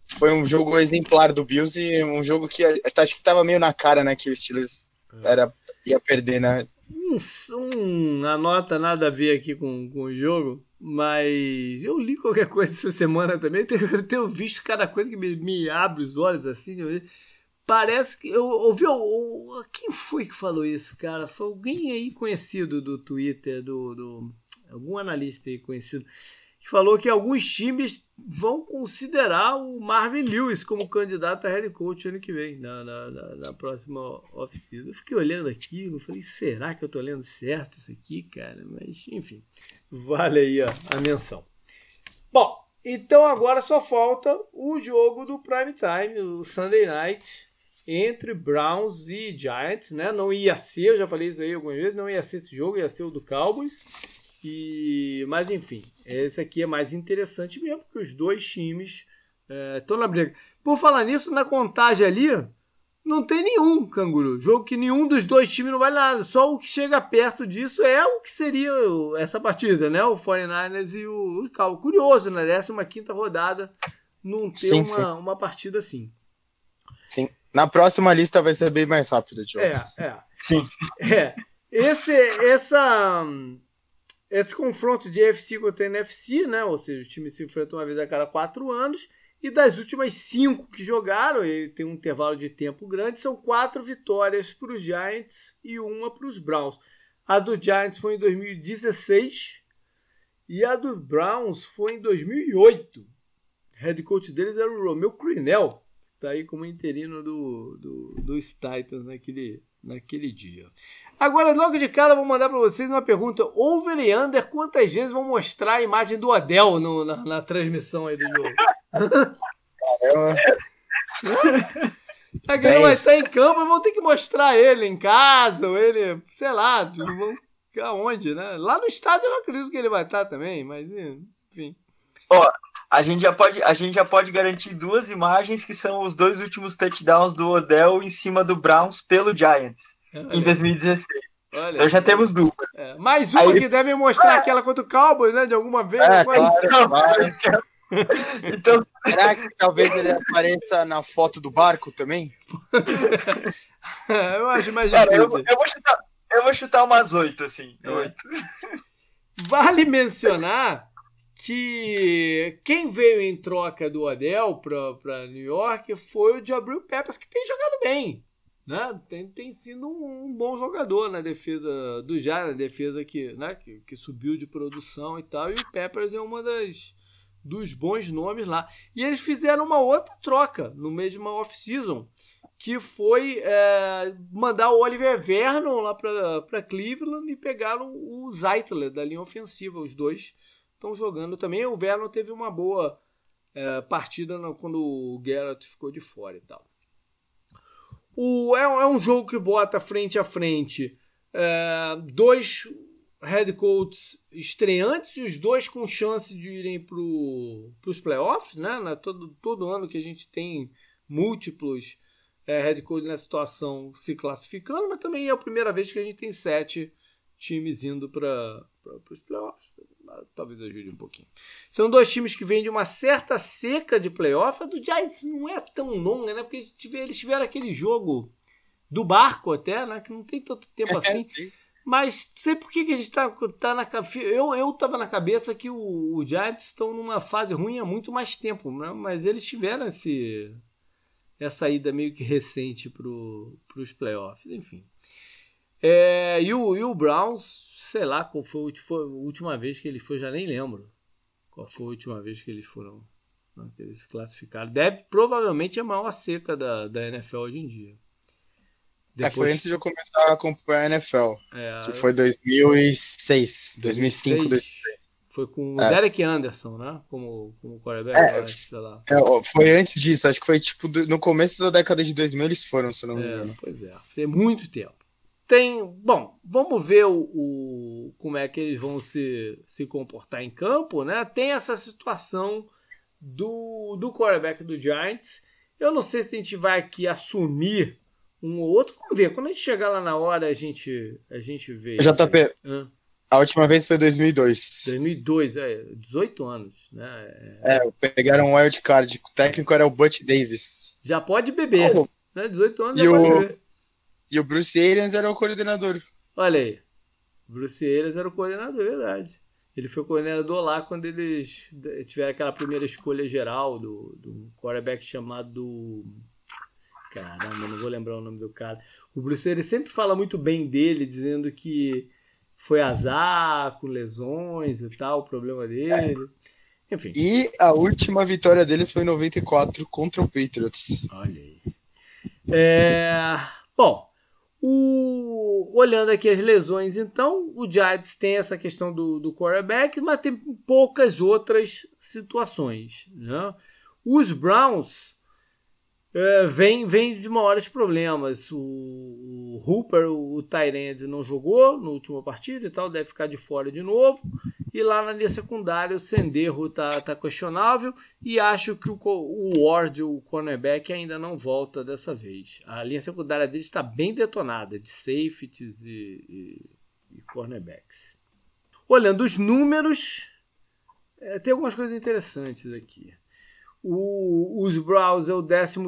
foi um jogo exemplar do Bills e um jogo que acho que estava meio na cara, né, que o Steelers era, ia perder, né? Um, uma nota nada a ver aqui com, com o jogo, mas eu li qualquer coisa essa semana também. Eu tenho visto cada coisa que me, me abre os olhos assim. Parece que eu ouvi. Eu, quem foi que falou isso, cara? Foi alguém aí conhecido do Twitter, do, do algum analista aí conhecido que falou que alguns times vão considerar o Marvin Lewis como candidato a head coach ano que vem, na, na, na, na próxima oficina. Eu fiquei olhando aquilo, falei, será que eu tô lendo certo isso aqui, cara? Mas, enfim, vale aí a, a menção. Bom, então agora só falta o jogo do prime time, o Sunday Night, entre Browns e Giants, né? Não ia ser, eu já falei isso aí algumas vezes, não ia ser esse jogo, ia ser o do Cowboys. E, mas enfim, esse aqui é mais interessante mesmo, porque os dois times estão é, na briga. Por falar nisso, na contagem ali, não tem nenhum canguru. Jogo que nenhum dos dois times não vale nada. Só o que chega perto disso é o que seria essa partida, né? O 49ers e o, o Curioso, na 15 rodada, não ter sim, uma, sim. uma partida assim. Na próxima lista vai ser bem mais rápido, Diogo. É, é. Sim. É. Esse, essa, esse confronto de NFC contra NFC, né? Ou seja, os times se enfrentam uma vez a cada quatro anos. E das últimas cinco que jogaram, e tem um intervalo de tempo grande, são quatro vitórias para os Giants e uma para os Browns. A do Giants foi em 2016 e a do Browns foi em 2008. O head coach deles era o Romeu Crennel, está aí como interino do, do, dos Titans naquele, naquele dia. Agora, logo de cara, eu vou mandar para vocês uma pergunta. Over e under, quantas vezes vão mostrar a imagem do Adel no, na, na, transmissão aí do jogo? Caramba. É que ele vai estar em campo, vão ter que mostrar ele em casa, ou ele, sei lá, vão aonde, né? Lá no estádio eu não acredito que ele vai estar também, mas enfim. Ó, a gente já pode, a gente já pode garantir duas imagens que são os dois últimos touchdowns do Odell em cima do Browns pelo Giants Olha. em 2016. Olha. Então já temos duas. É, mais uma Aí... que deve mostrar aquela contra o Cowboys, né? De alguma vez. É, claro, então... Será que talvez ele apareça na foto do barco também? eu acho mais difícil. Cara, eu, eu, vou chutar, eu vou chutar umas oito, assim. É. Oito. Vale mencionar que quem veio em troca do Adel para New York foi o Jabril Peppers, que tem jogado bem. Né? Tem, tem sido um, um bom jogador na defesa do Jazz, na defesa que, né, que, que, subiu de produção e tal. E o Peppers é uma das dos bons nomes lá. E eles fizeram uma outra troca no mesmo off-season, que foi é, mandar o Oliver Vernon lá para Cleveland e pegaram o Zeitler da linha ofensiva, os dois estão jogando também. O Vernon teve uma boa é, partida quando o Garrett ficou de fora e tal. O, é, é um jogo que bota frente a frente é, dois head coaches estreantes e os dois com chance de irem para os playoffs, né? Todo, todo ano que a gente tem múltiplos é, head coaches nessa situação se classificando, mas também é a primeira vez que a gente tem sete times indo para os playoffs. Talvez ajude um pouquinho. São dois times que vêm de uma certa seca de playoff. A do Giants não é tão longa, né? Porque eles tiveram aquele jogo do barco até, né? Que não tem tanto tempo assim. Mas sei por que, que a gente tá, tá na. Eu, eu tava na cabeça que o, o Giants estão numa fase ruim há muito mais tempo, né? Mas eles tiveram esse, essa ida meio que recente para os playoffs, enfim. É, e, o, e o Browns, sei lá qual foi, foi, a última vez que ele foi, já nem lembro. Qual foi a última vez que eles foram. Né, que eles se classificaram. Deve, provavelmente, é a maior seca da, da NFL hoje em dia. Depois... É, foi antes de eu começar a acompanhar a NFL. É, que foi 2006. 2005, 2006. Foi com é. o Derek Anderson, né? Como, como quarterback. É, sei lá. É, foi antes disso. Acho que foi tipo no começo da década de 2000 eles foram, se não me é, engano. Pois é. Foi muito tempo. Tem. Bom, vamos ver o, o, como é que eles vão se, se comportar em campo, né? Tem essa situação do, do quarterback do Giants. Eu não sei se a gente vai aqui assumir um ou outro. Vamos ver. Quando a gente chegar lá na hora, a gente, a gente vê. JP, a última vez foi 2002. 2002, é. 18 anos, né? É, é pegaram um wild card. O técnico era o Butch Davis. Já pode beber. Oh. Né? 18 anos e já o... pode beber. E o Bruce Arians era o coordenador. Olha aí. O Bruce Arians era o coordenador, é verdade. Ele foi coordenador lá quando eles tiveram aquela primeira escolha geral do, do quarterback chamado Caramba, não vou lembrar o nome do cara. O Bruce ele sempre fala muito bem dele, dizendo que foi azar, com lesões e tal, o problema dele. Enfim. E a última vitória deles foi em 94 contra o Patriots. Olha aí. É... Bom, o... olhando aqui as lesões, então, o Giants tem essa questão do, do quarterback, mas tem poucas outras situações. Né? Os Browns é, vem, vem de maiores problemas. O, o Hooper, o, o Tyrande, não jogou na última partida e tal, deve ficar de fora de novo. E lá na linha secundária, o Senderro tá, tá questionável. E acho que o, o Ward, o cornerback, ainda não volta dessa vez. A linha secundária dele está bem detonada de safeties e, e, e cornerbacks. Olhando os números, é, tem algumas coisas interessantes aqui. O, os Browns é o 13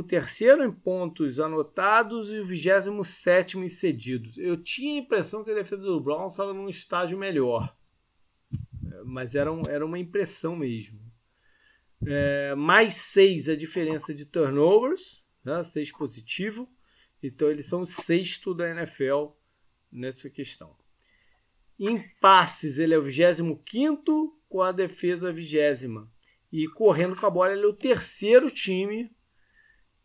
em pontos anotados e o 27 em cedidos. Eu tinha a impressão que a defesa do Browns estava num estágio melhor. É, mas era, um, era uma impressão mesmo. É, mais 6 a diferença de turnovers, né, 6 positivo. Então eles são o sexto da NFL nessa questão. Em passes, ele é o 25 com a defesa 20 e correndo com a bola, ele é o terceiro time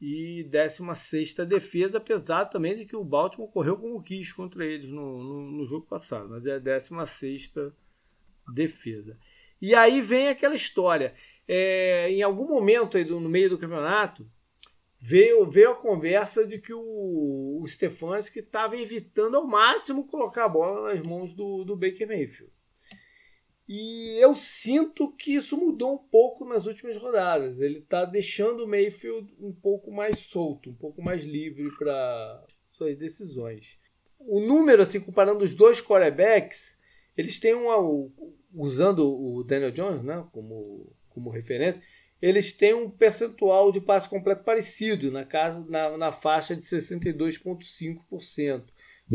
e 16 defesa, apesar também de que o Baltimore correu como quis contra eles no, no, no jogo passado, mas é a 16 defesa. E aí vem aquela história. É, em algum momento aí do, no meio do campeonato, veio, veio a conversa de que o, o Stefanski estava evitando ao máximo colocar a bola nas mãos do, do Baker Mayfield. E eu sinto que isso mudou um pouco nas últimas rodadas. Ele está deixando o Mayfield um pouco mais solto, um pouco mais livre para suas decisões. O número, assim, comparando os dois quarterbacks, eles têm uma. Usando o Daniel Jones né, como, como referência, eles têm um percentual de passe completo parecido, na, casa, na, na faixa de 62,5%.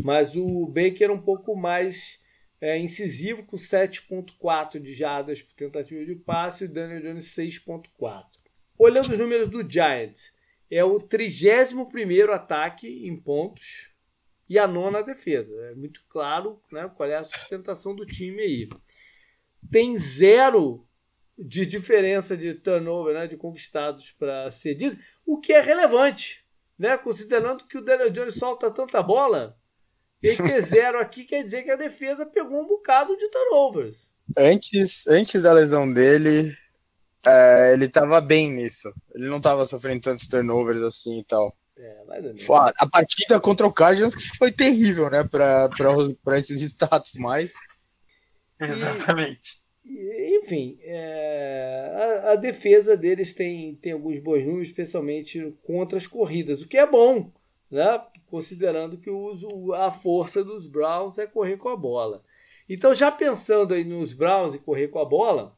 Mas o Baker é um pouco mais é, incisivo com 7.4 de jardas por tentativa de passe e Daniel Jones 6.4. Olhando os números do Giants, é o 31º ataque em pontos e a nona defesa. É muito claro né, qual é a sustentação do time aí. Tem zero de diferença de turnover, né, de conquistados para cedidos, o que é relevante, né, considerando que o Daniel Jones solta tanta bola e ter zero aqui quer dizer que a defesa pegou um bocado de turnovers. Antes, antes da lesão dele, é, ele tava bem nisso. Ele não tava sofrendo tantos turnovers assim e tal. É, a, a partida contra o Cardinals foi terrível, né, para esses status mais. Exatamente. E, enfim, é, a, a, defesa deles tem, tem alguns bons números, especialmente contra as corridas, o que é bom, né? considerando que o uso, a força dos Browns é correr com a bola. Então, já pensando aí nos Browns e correr com a bola,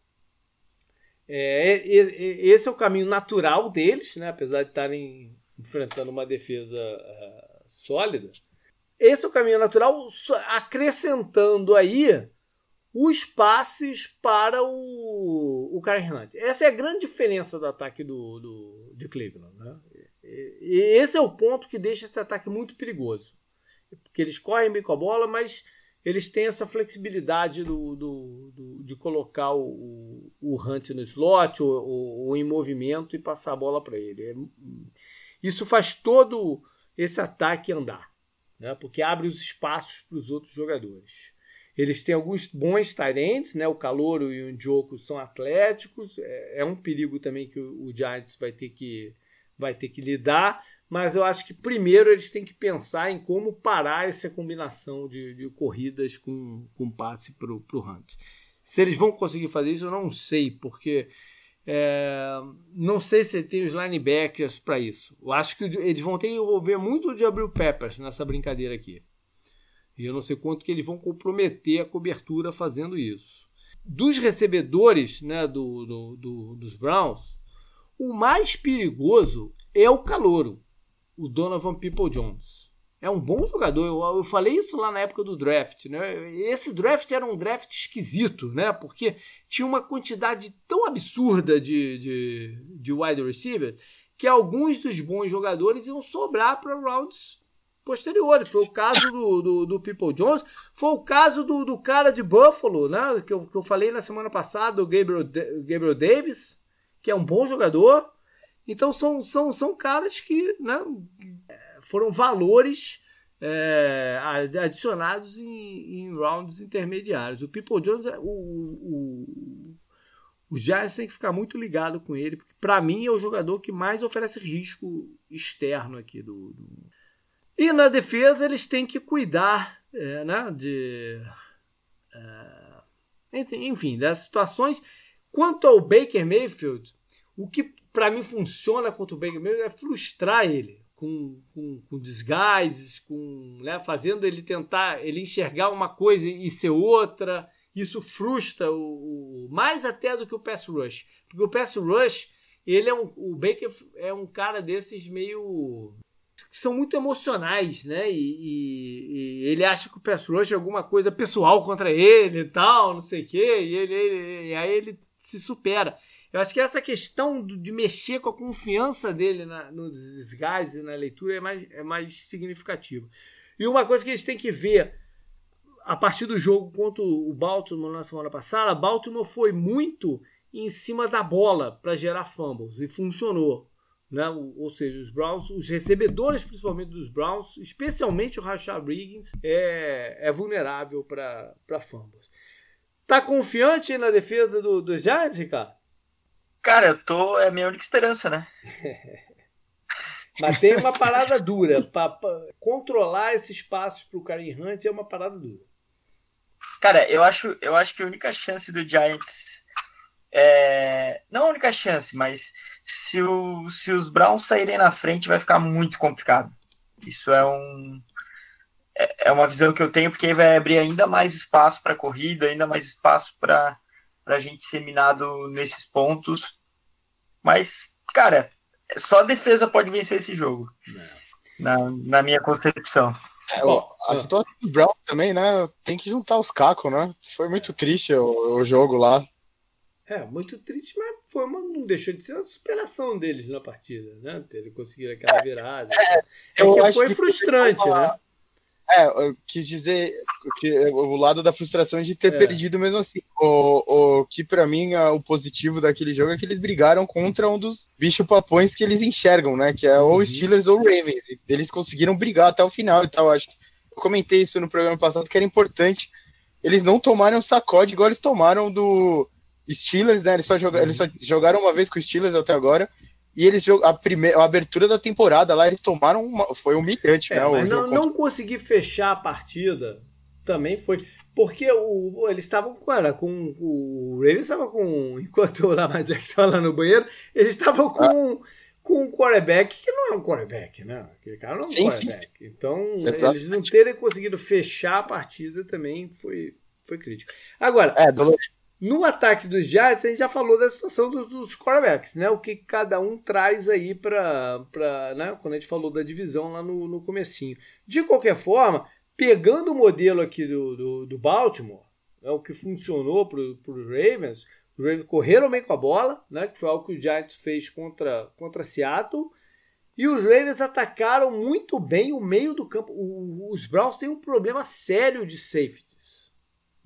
é, esse é o caminho natural deles, né? apesar de estarem enfrentando uma defesa uh, sólida. Esse é o caminho natural, acrescentando aí os passes para o, o Karen Hunt. Essa é a grande diferença do ataque do, do, de Cleveland. Né? E esse é o ponto que deixa esse ataque muito perigoso. Porque eles correm bem com a bola, mas eles têm essa flexibilidade do, do, do de colocar o, o, Hunt no slot ou, ou, ou, em movimento e passar a bola para ele. É, isso faz todo esse ataque andar, né? porque abre os espaços para os outros jogadores. Eles têm alguns bons talentos, né? O Calouro e o Njoku são atléticos. É, é, um perigo também que o, o, Giants vai ter que, vai ter que lidar. Mas eu acho que primeiro eles têm que pensar em como parar essa combinação de, de corridas com, com passe para o Hunt. Se eles vão conseguir fazer isso, eu não sei, porque é, não sei se tem os linebackers para isso. Eu acho que eles vão ter que envolver muito o Jabril Peppers nessa brincadeira aqui. E eu não sei quanto que eles vão comprometer a cobertura fazendo isso. Dos recebedores né, do, do, do, dos Browns, o mais perigoso é o calouro, o Donovan People Jones. É um bom jogador. Eu, eu, falei isso lá na época do draft. Né? Esse draft era um draft esquisito, né? Porque tinha uma quantidade tão absurda de, de, de wide receiver que alguns dos bons jogadores iam sobrar para rounds posteriores. Foi o caso do, do, do, People Jones, foi o caso do, do cara de Buffalo, né? Que eu, que eu falei na semana passada, o Gabriel, Gabriel Davis, que é um bom jogador. Então são, são, são caras que né, foram valores é, adicionados em, em, rounds intermediários. O People Jones, é, o, o, o Giants tem que ficar muito ligado com ele, porque para mim é o jogador que mais oferece risco externo aqui do, do e na defesa eles têm que cuidar é, né, de. É, enfim, das situações. Quanto ao Baker Mayfield, o que para mim funciona contra o Baker Mayfield é frustrar ele com, com, com com, né, fazendo ele tentar ele enxergar uma coisa e ser outra. Isso frustra o, o mais até do que o pass rush, porque o pass rush ele é um, o Baker é um cara desses meio que são muito emocionais, né? E, e, e, ele acha que o pass rush é alguma coisa pessoal contra ele e tal, não sei o quê, e, ele, ele, e aí ele se supera. Eu acho que essa questão de mexer com a confiança dele na, nos desgastes e na leitura é mais, é mais significativa. E uma coisa que eles têm que ver a partir do jogo contra o Baltimore na semana passada, Baltimore foi muito em cima da bola para gerar fumbles e funcionou. Né? Ou seja, os Browns, os recebedores principalmente dos Browns, especialmente o Rashad Riggins, é, é vulnerável para fumbles. Tá confiante na defesa do, do Giants, Ricardo? Cara, eu tô. É a minha única esperança, né? Mas tem uma parada dura. Pra, controlar esses passos pro Karen Hunt é uma parada dura. Cara, eu acho, eu acho que a única chance do Giants. É... Não a única chance, mas se, o, se os Browns saírem na frente, vai ficar muito complicado. Isso é um. É, é uma visão que eu tenho, porque vai abrir ainda mais espaço para corrida, ainda mais espaço para a gente ser minado nesses pontos. Mas, cara, só a defesa pode vencer esse jogo. Na, na minha concepção. É, a situação do Brown também, né? Tem que juntar os cacos, né? Foi muito triste o, o jogo lá. É, muito triste, mas foi uma, não deixou de ser uma superação deles na partida, né? Ter conseguido aquela virada. É, é que foi frustrante, que né? É, eu quis dizer que o lado da frustração de ter é. perdido mesmo assim. O, o que para mim é o positivo daquele jogo é que eles brigaram contra um dos bichos papões que eles enxergam, né? Que é ou uhum. Steelers ou Ravens. E eles conseguiram brigar até o final e tal. Acho que eu comentei isso no programa passado que era importante eles não tomarem um sacode igual eles tomaram do Steelers, né? Eles só, joga, eles só jogaram uma vez com os Steelers até agora. E eles a primeira a abertura da temporada lá, eles tomaram uma, foi humilhante, é, né? Mas não, não consegui fechar a partida também foi. Porque o, eles estavam com, era, com. O Ravens estava com. Enquanto o Lamar Jackson estava lá no banheiro, eles estavam com. Ah. Com um quarterback que não é um quarterback, né? Aquele cara não é um sim, quarterback. Sim, sim. Então, Exatamente. eles não terem conseguido fechar a partida também foi, foi crítico. Agora, é, no ataque dos Giants, a gente já falou da situação dos, dos quarterbacks, né? O que cada um traz aí para. Né? Quando a gente falou da divisão lá no, no comecinho. De qualquer forma, pegando o modelo aqui do, do, do Baltimore, é o que funcionou para os Ravens, os Ravens correram bem com a bola, né, que foi algo que o Giants fez contra, contra Seattle, e os Ravens atacaram muito bem o meio do campo. O, os Browns têm um problema sério de safeties.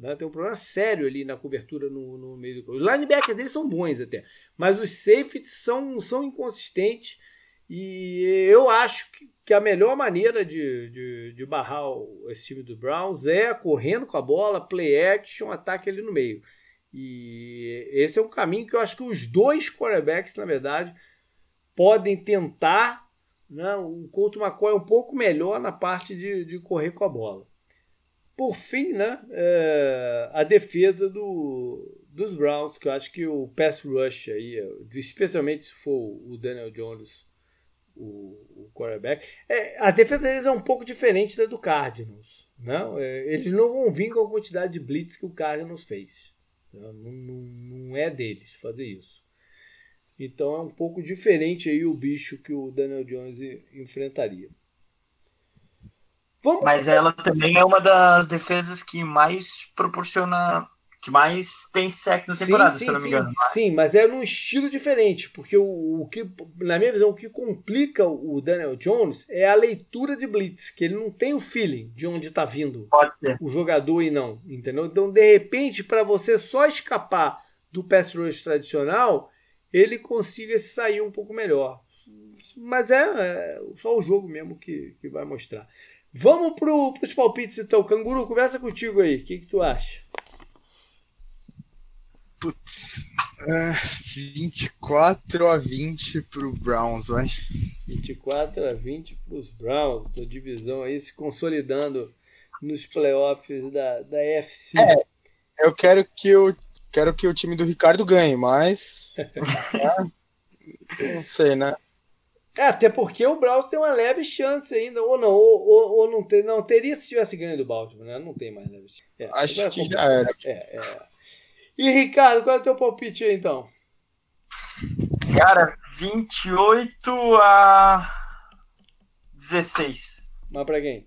Né? Tem um problema sério ali na cobertura no, no meio do campo. Os linebackers deles são bons até, mas os safeties são, são inconsistentes. E eu acho que, que a melhor maneira de, de, de barrar esse time do Browns é correndo com a bola, play action, ataque ali no meio. E esse é um caminho que eu acho que os dois quarterbacks, na verdade, podem tentar. Né? O Couto McCoy é um pouco melhor na parte de, de correr com a bola. Por fim, né, é, a defesa do, dos Browns, que eu acho que o pass rush aí, especialmente se for o Daniel Jones o, o quarterback. É, a defesa deles é um pouco diferente da do Cardinals. Não, é, eles não vão vir com a quantidade de blitz que o Cardinals fez. Não, não, não é deles fazer isso. Então é um pouco diferente aí o bicho que o Daniel Jones enfrentaria. Vamos... Mas ela também é uma das defesas que mais proporciona que mais tem sexo na temporada, sim, sim, se eu não me engano. Sim, mas é num estilo diferente, porque o, o, que, na minha visão, o que complica o Daniel Jones é a leitura de blitz, que ele não tem o feeling de onde está vindo o jogador e não, entendeu? Então, de repente, para você só escapar do pass rush tradicional, ele consiga sair um pouco melhor. Mas é, é só o jogo mesmo que, que vai mostrar. Vamos para os palpites então. Canguru, começa contigo aí. O que, que tu acha? Putz. Uh, 24 a 20 pro Browns, vai. 24 a 20 pros Browns. Tua divisão aí se consolidando nos playoffs da, da FC. É, eu quero que o, quero que o time do Ricardo ganhe, mas. é, não sei, né? É, até porque o Browns tem uma leve chance ainda, ou não, ou, ou, ou não, ter, não teria se tivesse ganho do Baltimore, né? Não tem mais leve chance. É, Acho que já era. É, é. E Ricardo, qual é o teu palpite aí então? Cara, 28 a 16. Mas pra quem?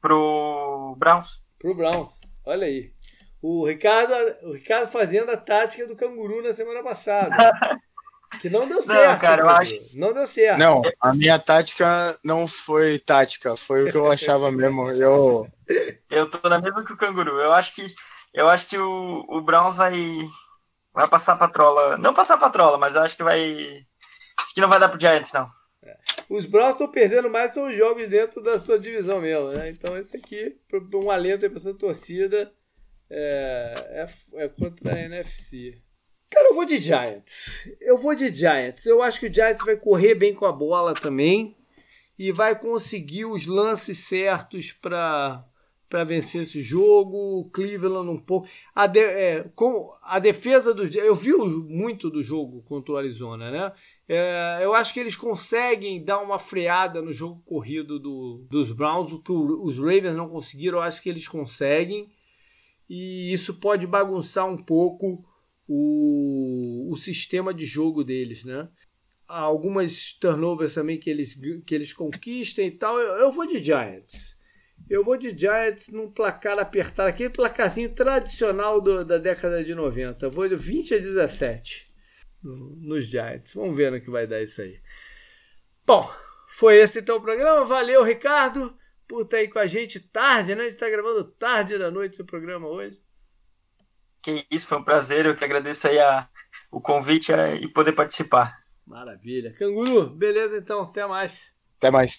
Pro Browns. Pro Browns. Olha aí. O Ricardo, o Ricardo fazendo a tática do canguru na semana passada. Que não deu certo. Não, cara, eu acho. Não deu certo. Não, a minha tática não foi tática, foi o que eu achava mesmo. Eu, eu tô na mesma que o canguru. Eu acho que eu acho que o, o Browns vai, vai passar a trola. Não passar a trola, mas eu acho que vai. Acho que não vai dar pro Giants, não. É. Os Browns estão perdendo mais são os jogos dentro da sua divisão mesmo, né? Então esse aqui, um alento aí pra sua torcida, é, é, é contra a NFC. Cara, eu vou de Giants. Eu vou de Giants. Eu acho que o Giants vai correr bem com a bola também e vai conseguir os lances certos para para vencer esse jogo. O Cleveland um pouco. A, de, é, com a defesa do. Eu vi muito do jogo contra o Arizona, né? É, eu acho que eles conseguem dar uma freada no jogo corrido do, dos Browns, o que os Ravens não conseguiram, eu acho que eles conseguem. E isso pode bagunçar um pouco o, o sistema de jogo deles, né? Há algumas turnovers também que eles, que eles conquistem e tal. Eu, eu vou de Giants. Eu vou de Giants num placar apertado, aquele placarzinho tradicional do, da década de 90. Vou de 20 a 17 nos Giants. Vamos ver no que vai dar isso aí. Bom, foi esse então o programa. Valeu, Ricardo, por estar aí com a gente tarde, né? A gente está gravando tarde da noite o programa hoje. Que isso, foi um prazer. Eu que agradeço aí a, o convite a, e poder participar. Maravilha. Canguru, beleza então. Até mais. Até mais.